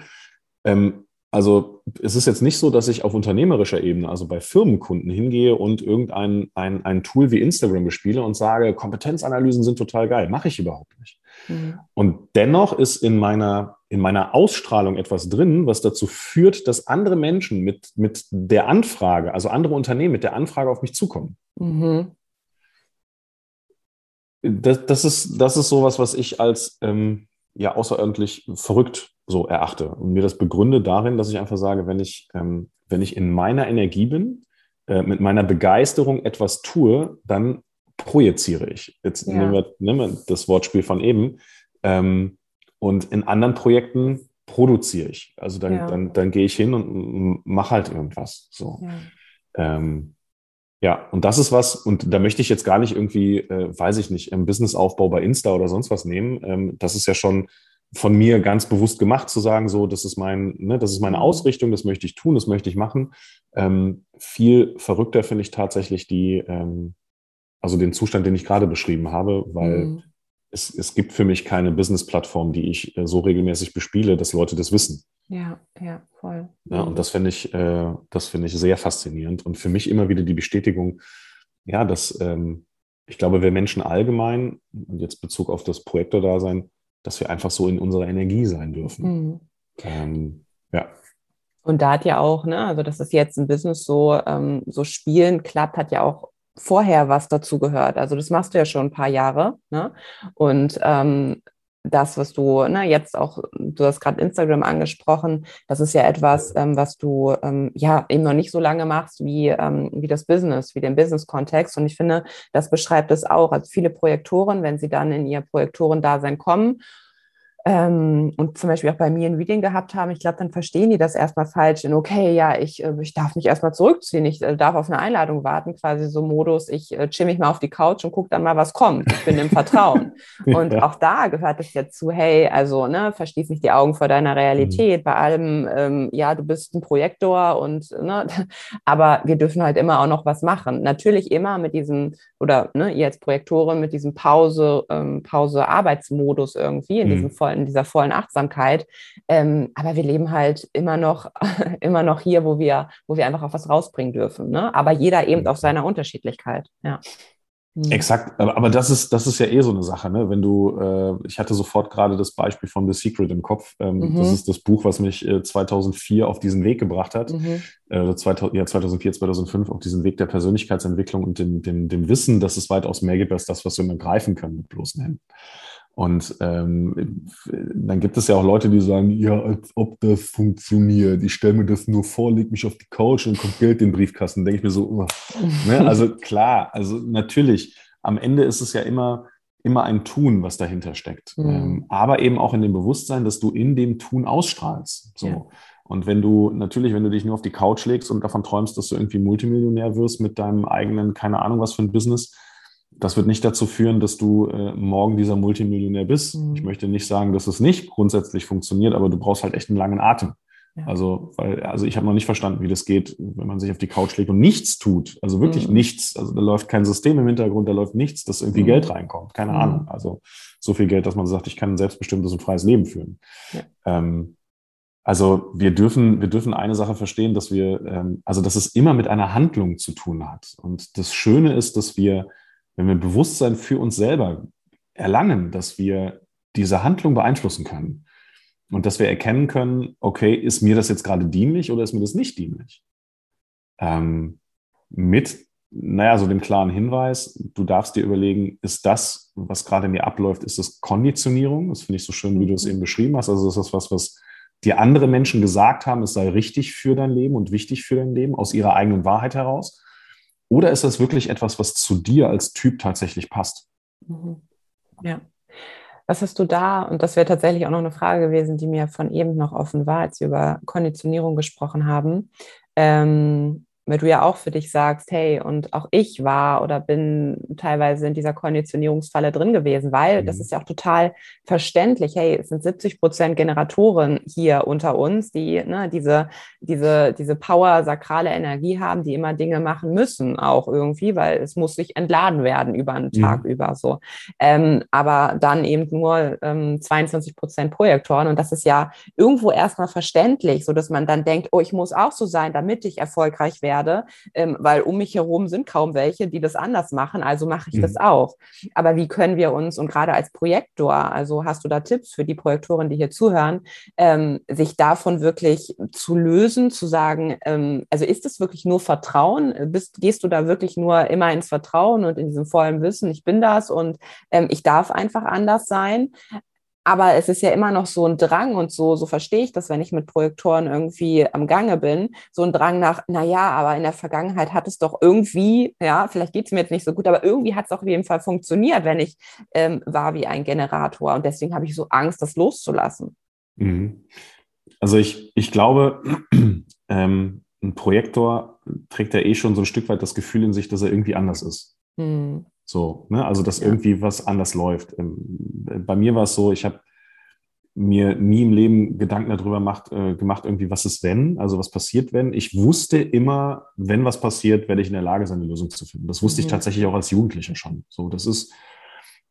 Ähm, also es ist jetzt nicht so, dass ich auf unternehmerischer Ebene, also bei Firmenkunden hingehe und irgendein ein, ein Tool wie Instagram bespiele und sage, Kompetenzanalysen sind total geil. Mache ich überhaupt nicht. Mhm. Und dennoch ist in meiner, in meiner Ausstrahlung etwas drin, was dazu führt, dass andere Menschen mit, mit der Anfrage, also andere Unternehmen mit der Anfrage auf mich zukommen. Mhm. Das, das, ist, das ist sowas, was ich als ähm, ja, außerordentlich verrückt so erachte und mir das begründe darin, dass ich einfach sage, wenn ich, ähm, wenn ich in meiner Energie bin, äh, mit meiner Begeisterung etwas tue, dann projiziere ich. Jetzt ja. nehmen, wir, nehmen, wir, das Wortspiel von eben. Ähm, und in anderen Projekten produziere ich. Also dann, ja. dann, dann gehe ich hin und mache halt irgendwas. So. Ja. Ähm, ja, und das ist was, und da möchte ich jetzt gar nicht irgendwie, äh, weiß ich nicht, im Businessaufbau bei Insta oder sonst was nehmen. Ähm, das ist ja schon von mir ganz bewusst gemacht, zu sagen, so, das ist mein, ne, das ist meine mhm. Ausrichtung, das möchte ich tun, das möchte ich machen. Ähm, viel verrückter finde ich tatsächlich die, ähm, also den Zustand, den ich gerade beschrieben habe, weil mhm. es, es gibt für mich keine Business-Plattform, die ich äh, so regelmäßig bespiele, dass Leute das wissen. Ja, ja, voll. Ja, und das finde ich, äh, das finde ich sehr faszinierend und für mich immer wieder die Bestätigung, ja, dass ähm, ich glaube, wir Menschen allgemein, und jetzt Bezug auf das Projektordasein, dass wir einfach so in unserer Energie sein dürfen. Mhm. Ähm, ja. Und da hat ja auch, ne, also dass es jetzt ein Business so, ähm, so spielen klappt, hat ja auch vorher was dazu gehört. Also das machst du ja schon ein paar Jahre. Ne? Und ähm, das, was du ne, jetzt auch, du hast gerade Instagram angesprochen, das ist ja etwas, ähm, was du ähm, ja eben noch nicht so lange machst wie, ähm, wie das Business, wie den Business-Kontext. Und ich finde, das beschreibt es auch. Also viele Projektoren, wenn sie dann in ihr Projektorendasein kommen ähm, und zum Beispiel auch bei mir ein Reading gehabt haben, ich glaube, dann verstehen die das erstmal falsch in, okay, ja, ich, äh, ich darf mich erstmal zurückziehen, ich äh, darf auf eine Einladung warten, quasi so Modus, ich äh, chill mich mal auf die Couch und gucke dann mal, was kommt. Ich bin im Vertrauen. *laughs* und ja. auch da gehört es ja zu, hey, also, ne, verschließ nicht die Augen vor deiner Realität. Mhm. Bei allem, ähm, ja, du bist ein Projektor und, ne, *laughs* aber wir dürfen halt immer auch noch was machen. Natürlich immer mit diesem, oder, ne, ihr als Projektorin mit diesem Pause, ähm, Pause-Arbeitsmodus irgendwie, in mhm. diesem vollen in dieser vollen Achtsamkeit. Ähm, aber wir leben halt immer noch, *laughs* immer noch hier, wo wir, wo wir einfach auch was rausbringen dürfen. Ne? Aber jeder eben auf seiner Unterschiedlichkeit. Ja. Hm. Exakt, aber das ist, das ist ja eh so eine Sache, ne? Wenn du, äh, ich hatte sofort gerade das Beispiel von The Secret im Kopf. Ähm, mhm. Das ist das Buch, was mich äh, 2004 auf diesen Weg gebracht hat. Mhm. Äh, 2000, ja, 2004, 2005 auf diesen Weg der Persönlichkeitsentwicklung und dem, dem, dem Wissen, dass es weitaus mehr gibt als das, was wir immer greifen können mit bloßen Händen. Und ähm, dann gibt es ja auch Leute, die sagen, ja, als ob das funktioniert. Ich stelle mir das nur vor, leg mich auf die Couch und kommt Geld in den Briefkasten. Denke ich mir so, oh. ne? *laughs* also klar, also natürlich, am Ende ist es ja immer, immer ein Tun, was dahinter steckt. Mhm. Ähm, aber eben auch in dem Bewusstsein, dass du in dem Tun ausstrahlst. So. Ja. Und wenn du natürlich, wenn du dich nur auf die Couch legst und davon träumst, dass du irgendwie Multimillionär wirst mit deinem eigenen, keine Ahnung was für ein Business, das wird nicht dazu führen, dass du äh, morgen dieser Multimillionär bist. Mhm. Ich möchte nicht sagen, dass es nicht grundsätzlich funktioniert, aber du brauchst halt echt einen langen Atem. Ja. Also, weil, also ich habe noch nicht verstanden, wie das geht, wenn man sich auf die Couch legt und nichts tut. Also wirklich mhm. nichts. Also da läuft kein System im Hintergrund, da läuft nichts, dass irgendwie mhm. Geld reinkommt. Keine mhm. Ahnung. Also so viel Geld, dass man sagt, ich kann ein selbstbestimmtes und freies Leben führen. Ja. Ähm, also wir dürfen, wir dürfen eine Sache verstehen, dass wir, ähm, also dass es immer mit einer Handlung zu tun hat. Und das Schöne ist, dass wir wenn wir Bewusstsein für uns selber erlangen, dass wir diese Handlung beeinflussen können und dass wir erkennen können, okay, ist mir das jetzt gerade dienlich oder ist mir das nicht dienlich? Ähm, mit, naja, so dem klaren Hinweis, du darfst dir überlegen, ist das, was gerade in mir abläuft, ist das Konditionierung? Das finde ich so schön, wie du es mhm. eben beschrieben hast. Also ist das was, was dir andere Menschen gesagt haben, es sei richtig für dein Leben und wichtig für dein Leben, aus ihrer eigenen Wahrheit heraus? Oder ist das wirklich etwas, was zu dir als Typ tatsächlich passt? Mhm. Ja. Was hast du da, und das wäre tatsächlich auch noch eine Frage gewesen, die mir von eben noch offen war, als wir über Konditionierung gesprochen haben. Ähm, weil du ja auch für dich sagst, hey, und auch ich war oder bin teilweise in dieser Konditionierungsfalle drin gewesen, weil mhm. das ist ja auch total verständlich. Hey, es sind 70 Prozent Generatoren hier unter uns, die ne, diese, diese, diese Power, sakrale Energie haben, die immer Dinge machen müssen, auch irgendwie, weil es muss sich entladen werden über einen Tag mhm. über so. Ähm, aber dann eben nur ähm, 22 Prozent Projektoren und das ist ja irgendwo erstmal verständlich, so dass man dann denkt, oh, ich muss auch so sein, damit ich erfolgreich werde werde, ähm, weil um mich herum sind kaum welche, die das anders machen, also mache ich mhm. das auch. Aber wie können wir uns, und gerade als Projektor, also hast du da Tipps für die Projektoren, die hier zuhören, ähm, sich davon wirklich zu lösen, zu sagen, ähm, also ist es wirklich nur Vertrauen? Bist, gehst du da wirklich nur immer ins Vertrauen und in diesem vollen Wissen, ich bin das und ähm, ich darf einfach anders sein? Aber es ist ja immer noch so ein Drang und so, so verstehe ich das, wenn ich mit Projektoren irgendwie am Gange bin, so ein Drang nach, na ja, aber in der Vergangenheit hat es doch irgendwie, ja, vielleicht geht es mir jetzt nicht so gut, aber irgendwie hat es auch auf jeden Fall funktioniert, wenn ich ähm, war wie ein Generator. Und deswegen habe ich so Angst, das loszulassen. Mhm. Also ich, ich glaube, *clears throat* ähm, ein Projektor trägt ja eh schon so ein Stück weit das Gefühl in sich, dass er irgendwie anders ist. Mhm. So, ne? Also, dass ja. irgendwie was anders läuft. Ähm, bei mir war es so, ich habe mir nie im Leben Gedanken darüber macht, äh, gemacht, irgendwie, was ist wenn, also was passiert, wenn. Ich wusste immer, wenn was passiert, werde ich in der Lage sein, eine Lösung zu finden. Das wusste mhm. ich tatsächlich auch als Jugendlicher schon. So, das ist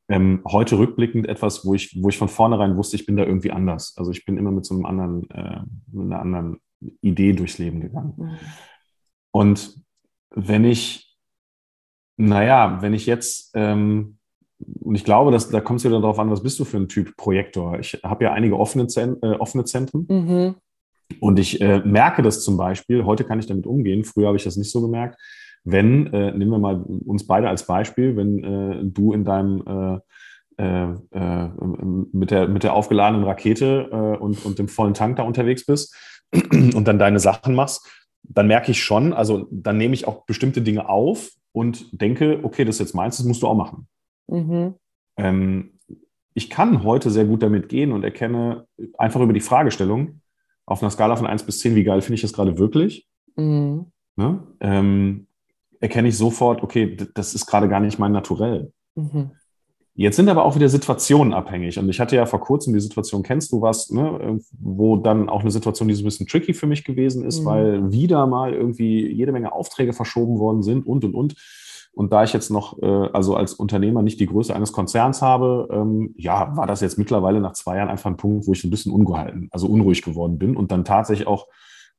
ähm, heute rückblickend etwas, wo ich, wo ich von vornherein wusste, ich bin da irgendwie anders. Also ich bin immer mit so einem anderen, äh, mit einer anderen Idee durchs Leben gegangen. Mhm. Und wenn ich naja, wenn ich jetzt, ähm, und ich glaube, dass, da kommt es wieder darauf an, was bist du für ein Typ Projektor? Ich habe ja einige offene, Zen äh, offene Zentren. Mhm. Und ich äh, merke das zum Beispiel, heute kann ich damit umgehen, früher habe ich das nicht so gemerkt, wenn, äh, nehmen wir mal uns beide als Beispiel, wenn äh, du in deinem äh, äh, mit, der, mit der aufgeladenen Rakete und, und dem vollen Tank da unterwegs bist *clears throat* und dann deine Sachen machst, dann merke ich schon, also dann nehme ich auch bestimmte Dinge auf und denke, okay, das ist jetzt meins, das musst du auch machen. Mhm. Ähm, ich kann heute sehr gut damit gehen und erkenne einfach über die Fragestellung auf einer Skala von 1 bis 10, wie geil finde ich das gerade wirklich? Mhm. Ne? Ähm, erkenne ich sofort, okay, das ist gerade gar nicht mein Naturell. Mhm. Jetzt sind aber auch wieder Situationen abhängig. Und ich hatte ja vor kurzem die Situation, kennst du was, ne, wo dann auch eine Situation, die so ein bisschen tricky für mich gewesen ist, mhm. weil wieder mal irgendwie jede Menge Aufträge verschoben worden sind und, und, und. Und da ich jetzt noch, äh, also als Unternehmer nicht die Größe eines Konzerns habe, ähm, ja, war das jetzt mittlerweile nach zwei Jahren einfach ein Punkt, wo ich ein bisschen ungehalten, also unruhig geworden bin und dann tatsächlich auch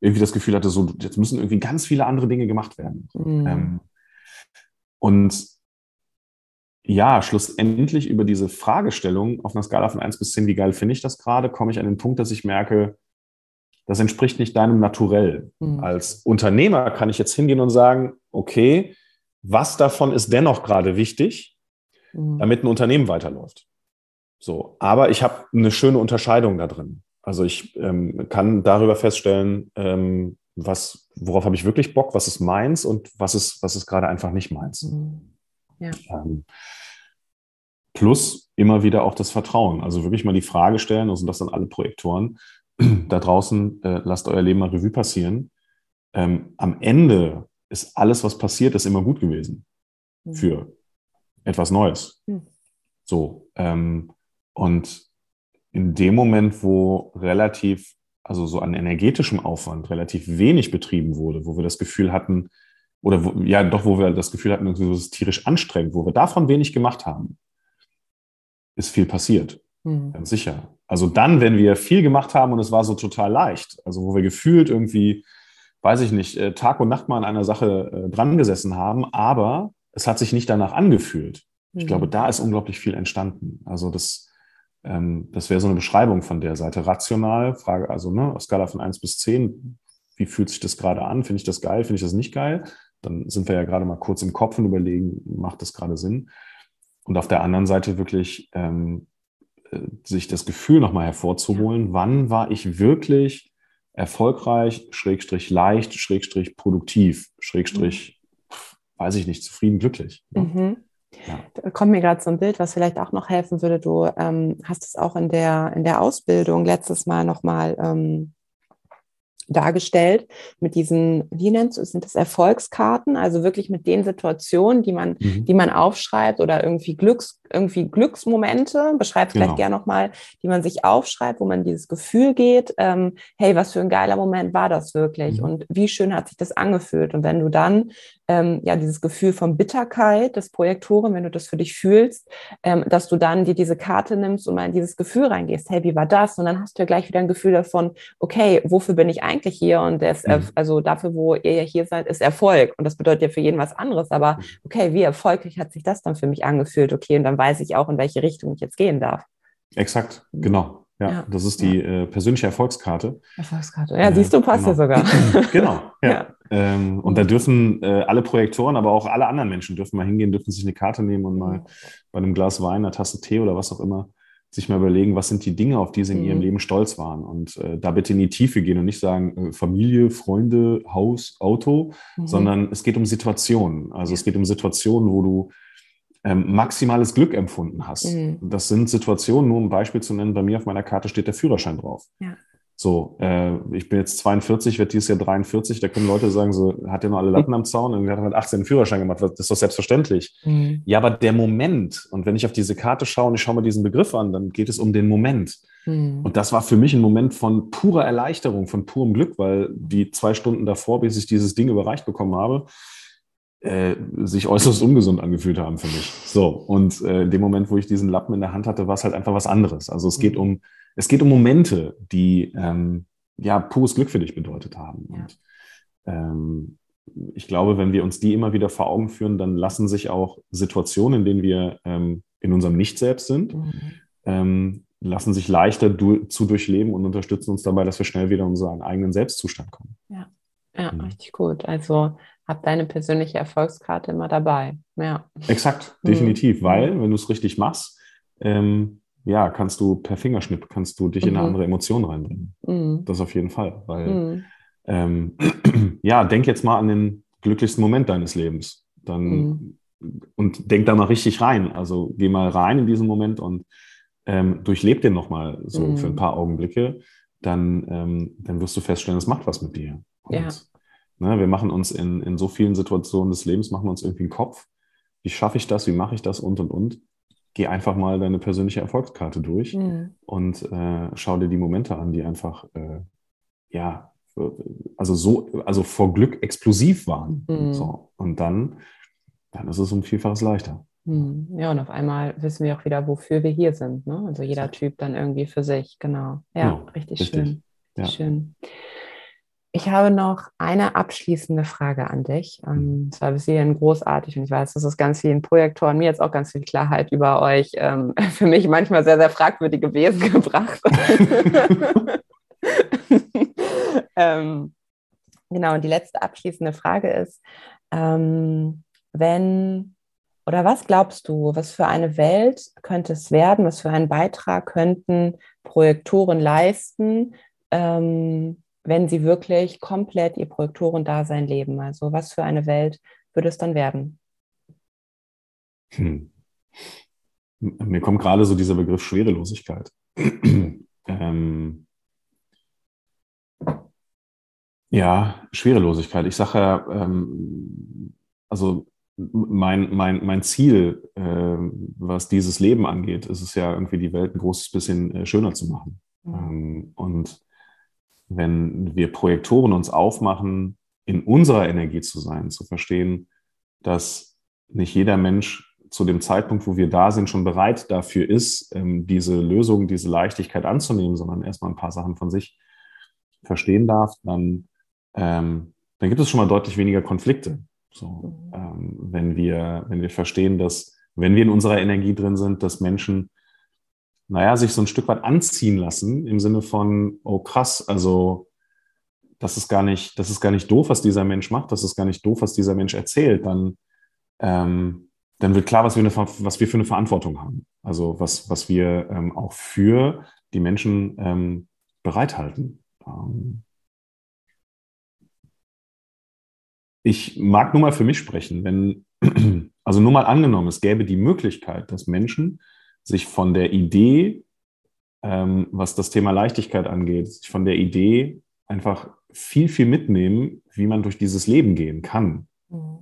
irgendwie das Gefühl hatte, so, jetzt müssen irgendwie ganz viele andere Dinge gemacht werden. Mhm. Ähm, und ja, schlussendlich über diese Fragestellung auf einer Skala von 1 bis 10, wie geil finde ich das gerade, komme ich an den Punkt, dass ich merke, das entspricht nicht deinem Naturell. Mhm. Als Unternehmer kann ich jetzt hingehen und sagen, okay, was davon ist dennoch gerade wichtig, mhm. damit ein Unternehmen weiterläuft? So, aber ich habe eine schöne Unterscheidung da drin. Also ich ähm, kann darüber feststellen, ähm, was, worauf habe ich wirklich Bock, was ist meins und was ist, was ist gerade einfach nicht meins. Mhm. Ja. Ähm, plus immer wieder auch das Vertrauen. Also wirklich mal die Frage stellen, also das dann alle Projektoren *clears throat* da draußen, äh, lasst euer Leben mal Revue passieren. Ähm, am Ende ist alles, was passiert, ist immer gut gewesen mhm. für etwas Neues. Mhm. So, ähm, und in dem Moment, wo relativ, also so an energetischem Aufwand relativ wenig betrieben wurde, wo wir das Gefühl hatten, oder wo, ja, doch, wo wir das Gefühl hatten, es ist tierisch anstrengend, wo wir davon wenig gemacht haben, ist viel passiert. Mhm. Ganz sicher. Also dann, wenn wir viel gemacht haben und es war so total leicht, also wo wir gefühlt irgendwie, weiß ich nicht, äh, Tag und Nacht mal an einer Sache äh, dran gesessen haben, aber es hat sich nicht danach angefühlt. Mhm. Ich glaube, da ist unglaublich viel entstanden. Also das, ähm, das wäre so eine Beschreibung von der Seite. Rational, Frage, also ne, auf Skala von 1 bis 10, wie fühlt sich das gerade an? Finde ich das geil? Finde ich das nicht geil? Dann sind wir ja gerade mal kurz im Kopf und überlegen, macht das gerade Sinn? Und auf der anderen Seite wirklich ähm, äh, sich das Gefühl nochmal hervorzuholen, wann war ich wirklich erfolgreich, schrägstrich leicht, schrägstrich produktiv, schrägstrich, mhm. weiß ich nicht, zufrieden, glücklich. Ne? Mhm. Ja. Da kommt mir gerade so ein Bild, was vielleicht auch noch helfen würde. Du ähm, hast es auch in der, in der Ausbildung letztes Mal nochmal ähm, dargestellt mit diesen, wie nennst du, sind das Erfolgskarten, also wirklich mit den Situationen, die man, mhm. die man aufschreibt oder irgendwie Glücks, irgendwie Glücksmomente, beschreibt vielleicht genau. gerne nochmal, die man sich aufschreibt, wo man dieses Gefühl geht, ähm, hey, was für ein geiler Moment war das wirklich mhm. und wie schön hat sich das angefühlt und wenn du dann ähm, ja dieses Gefühl von Bitterkeit des Projektoren, wenn du das für dich fühlst, ähm, dass du dann dir diese Karte nimmst und mal in dieses Gefühl reingehst, hey, wie war das? Und dann hast du ja gleich wieder ein Gefühl davon, okay, wofür bin ich eigentlich hier? Und das, mhm. also dafür, wo ihr ja hier seid, ist Erfolg. Und das bedeutet ja für jeden was anderes. Aber mhm. okay, wie erfolgreich hat sich das dann für mich angefühlt? Okay, und dann weiß ich auch, in welche Richtung ich jetzt gehen darf. Exakt, mhm. genau. Ja, ja, das ist die ja. äh, persönliche Erfolgskarte. Erfolgskarte. Ja, siehst du, passt genau. ja sogar. *laughs* *laughs* genau, ja. ja. Ähm, und da dürfen äh, alle Projektoren, aber auch alle anderen Menschen dürfen mal hingehen, dürfen sich eine Karte nehmen und mal bei einem Glas Wein, einer Tasse Tee oder was auch immer sich mal überlegen, was sind die Dinge, auf die sie in mhm. ihrem Leben stolz waren. Und äh, da bitte in die Tiefe gehen und nicht sagen, äh, Familie, Freunde, Haus, Auto, mhm. sondern es geht um Situationen. Also es geht um Situationen, wo du ähm, maximales Glück empfunden hast. Mhm. Das sind Situationen, nur um ein Beispiel zu nennen, bei mir auf meiner Karte steht der Führerschein drauf. Ja. So, äh, ich bin jetzt 42, werde dieses Jahr 43, da können Leute sagen, so, hat ja nur alle Latten *laughs* am Zaun und hat mit 18 einen Führerschein gemacht, das ist doch selbstverständlich. Mhm. Ja, aber der Moment, und wenn ich auf diese Karte schaue und ich schaue mir diesen Begriff an, dann geht es um den Moment. Mhm. Und das war für mich ein Moment von purer Erleichterung, von purem Glück, weil die zwei Stunden davor, bis ich dieses Ding überreicht bekommen habe, äh, sich äußerst ungesund angefühlt haben für mich. So, und äh, in dem Moment, wo ich diesen Lappen in der Hand hatte, war es halt einfach was anderes. Also es geht mhm. um, es geht um Momente, die ähm, ja pures Glück für dich bedeutet haben. Ja. Und ähm, ich glaube, wenn wir uns die immer wieder vor Augen führen, dann lassen sich auch Situationen, in denen wir ähm, in unserem Nicht-Selbst sind, mhm. ähm, lassen sich leichter du zu durchleben und unterstützen uns dabei, dass wir schnell wieder in unseren eigenen Selbstzustand kommen. Ja, ja mhm. richtig gut. Also hab deine persönliche Erfolgskarte immer dabei. Ja. Exakt, mhm. definitiv, mhm. weil wenn du es richtig machst, ähm, ja, kannst du per Fingerschnipp, kannst du dich mhm. in eine mhm. andere Emotion reinbringen. Mhm. Das auf jeden Fall, weil mhm. ähm, *clears throat* ja, denk jetzt mal an den glücklichsten Moment deines Lebens. Dann und denk da mal richtig rein. Also geh mal rein in diesen Moment und ähm, durchleb den nochmal so für ein paar Augenblicke. Dann, ähm, dann wirst du feststellen, es macht was mit dir. Und ja Ne, wir machen uns in, in so vielen Situationen des Lebens, machen wir uns irgendwie einen Kopf. Wie schaffe ich das? Wie mache ich das? Und, und, und. Geh einfach mal deine persönliche Erfolgskarte durch mhm. und äh, schau dir die Momente an, die einfach, äh, ja, also so, also vor Glück explosiv waren. Mhm. So. Und dann, dann ist es um Vielfaches leichter. Mhm. Ja, und auf einmal wissen wir auch wieder, wofür wir hier sind. Ne? Also jeder Typ dann irgendwie für sich, genau. Ja, genau. richtig, richtig, schön. Ja. Schön. Ich habe noch eine abschließende Frage an dich. Es ähm, war bis hierhin großartig und ich weiß, das ist ganz vielen Projektoren, mir jetzt auch ganz viel Klarheit über euch, ähm, *laughs* für mich manchmal sehr, sehr fragwürdige Wesen *laughs* gebracht. *laughs* ähm, genau, und die letzte abschließende Frage ist, ähm, wenn oder was glaubst du, was für eine Welt könnte es werden, was für einen Beitrag könnten Projektoren leisten, ähm, wenn sie wirklich komplett ihr Projektoren-Dasein leben? Also was für eine Welt würde es dann werden? Hm. Mir kommt gerade so dieser Begriff Schwerelosigkeit. *clears throat* ähm, ja, Schwerelosigkeit. Ich sage ja, ähm, also mein, mein, mein Ziel, äh, was dieses Leben angeht, ist es ja irgendwie die Welt ein großes bisschen äh, schöner zu machen. Mhm. Ähm, und wenn wir Projektoren uns aufmachen, in unserer Energie zu sein, zu verstehen, dass nicht jeder Mensch zu dem Zeitpunkt, wo wir da sind, schon bereit dafür ist, ähm, diese Lösung, diese Leichtigkeit anzunehmen, sondern erstmal ein paar Sachen von sich verstehen darf, dann, ähm, dann gibt es schon mal deutlich weniger Konflikte. So, mhm. ähm, wenn wir, wenn wir verstehen, dass, wenn wir in unserer Energie drin sind, dass Menschen, naja, sich so ein Stück weit anziehen lassen im Sinne von, oh krass, also das ist gar nicht, das ist gar nicht doof, was dieser Mensch macht, das ist gar nicht doof, was dieser Mensch erzählt, dann, ähm, dann wird klar, was wir, eine, was wir für eine Verantwortung haben. Also was, was wir ähm, auch für die Menschen ähm, bereithalten. Ähm, ich mag nur mal für mich sprechen, wenn, *clears throat* also nur mal angenommen, es gäbe die Möglichkeit, dass Menschen sich von der Idee, ähm, was das Thema Leichtigkeit angeht, sich von der Idee einfach viel, viel mitnehmen, wie man durch dieses Leben gehen kann. Mhm.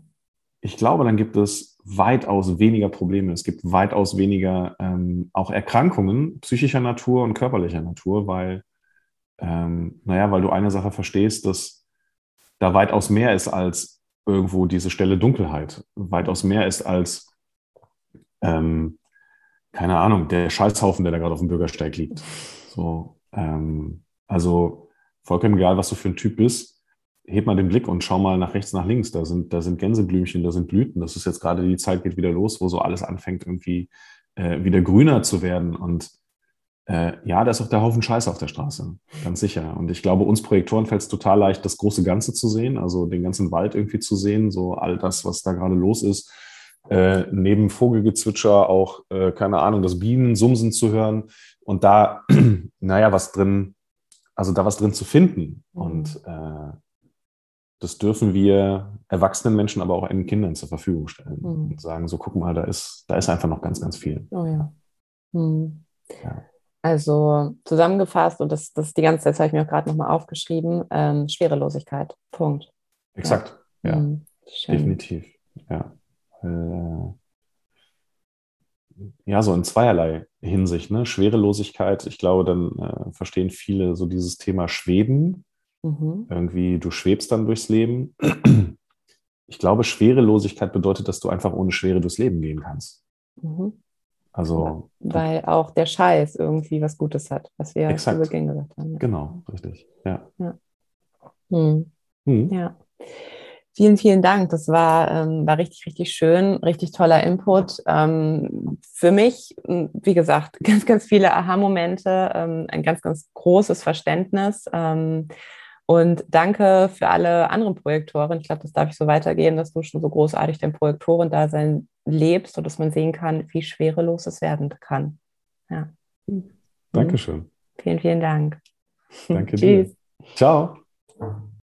Ich glaube, dann gibt es weitaus weniger Probleme. Es gibt weitaus weniger ähm, auch Erkrankungen psychischer Natur und körperlicher Natur, weil, ähm, naja, weil du eine Sache verstehst, dass da weitaus mehr ist als irgendwo diese Stelle Dunkelheit, weitaus mehr ist als, ähm, keine Ahnung, der Scheißhaufen, der da gerade auf dem Bürgersteig liegt. So, ähm, also vollkommen egal, was du für ein Typ bist, heb mal den Blick und schau mal nach rechts, nach links. Da sind, da sind Gänseblümchen, da sind Blüten. Das ist jetzt gerade die Zeit, geht wieder los, wo so alles anfängt, irgendwie äh, wieder grüner zu werden. Und äh, ja, da ist auch der Haufen Scheiße auf der Straße, ganz sicher. Und ich glaube, uns Projektoren fällt es total leicht, das große Ganze zu sehen, also den ganzen Wald irgendwie zu sehen, so all das, was da gerade los ist. Äh, neben Vogelgezwitscher auch, äh, keine Ahnung, das Bienensumsen zu hören und da, *clears throat* naja, was drin, also da was drin zu finden. Mhm. Und äh, das dürfen wir erwachsenen Menschen, aber auch ihren Kindern zur Verfügung stellen mhm. und sagen, so guck mal, da ist, da ist einfach noch ganz, ganz viel. Oh ja. Mhm. ja. Also zusammengefasst, und das, das die ganze Zeit habe ich mir auch gerade nochmal aufgeschrieben, ähm, Schwerelosigkeit. Punkt. Exakt, ja. ja. Mhm. Definitiv. Ja. Äh, ja, so in zweierlei Hinsicht. Ne? Schwerelosigkeit, ich glaube, dann äh, verstehen viele so dieses Thema Schweben. Mhm. Irgendwie, du schwebst dann durchs Leben. Ich glaube, Schwerelosigkeit bedeutet, dass du einfach ohne Schwere durchs Leben gehen kannst. Mhm. Also, Weil auch der Scheiß irgendwie was Gutes hat, was wir exakt. zu Beginn gesagt haben. Genau, richtig. Ja. Ja. Hm. Hm. ja. Vielen, vielen Dank. Das war, ähm, war richtig, richtig schön, richtig toller Input. Ähm, für mich, wie gesagt, *laughs* ganz, ganz viele Aha-Momente, ähm, ein ganz, ganz großes Verständnis. Ähm, und danke für alle anderen Projektoren. Ich glaube, das darf ich so weitergehen, dass du schon so großartig dein Projektoren-Dasein lebst, sodass man sehen kann, wie schwerelos es werden kann. Ja. Dankeschön. Vielen, vielen Dank. Danke *laughs* dir. Ciao.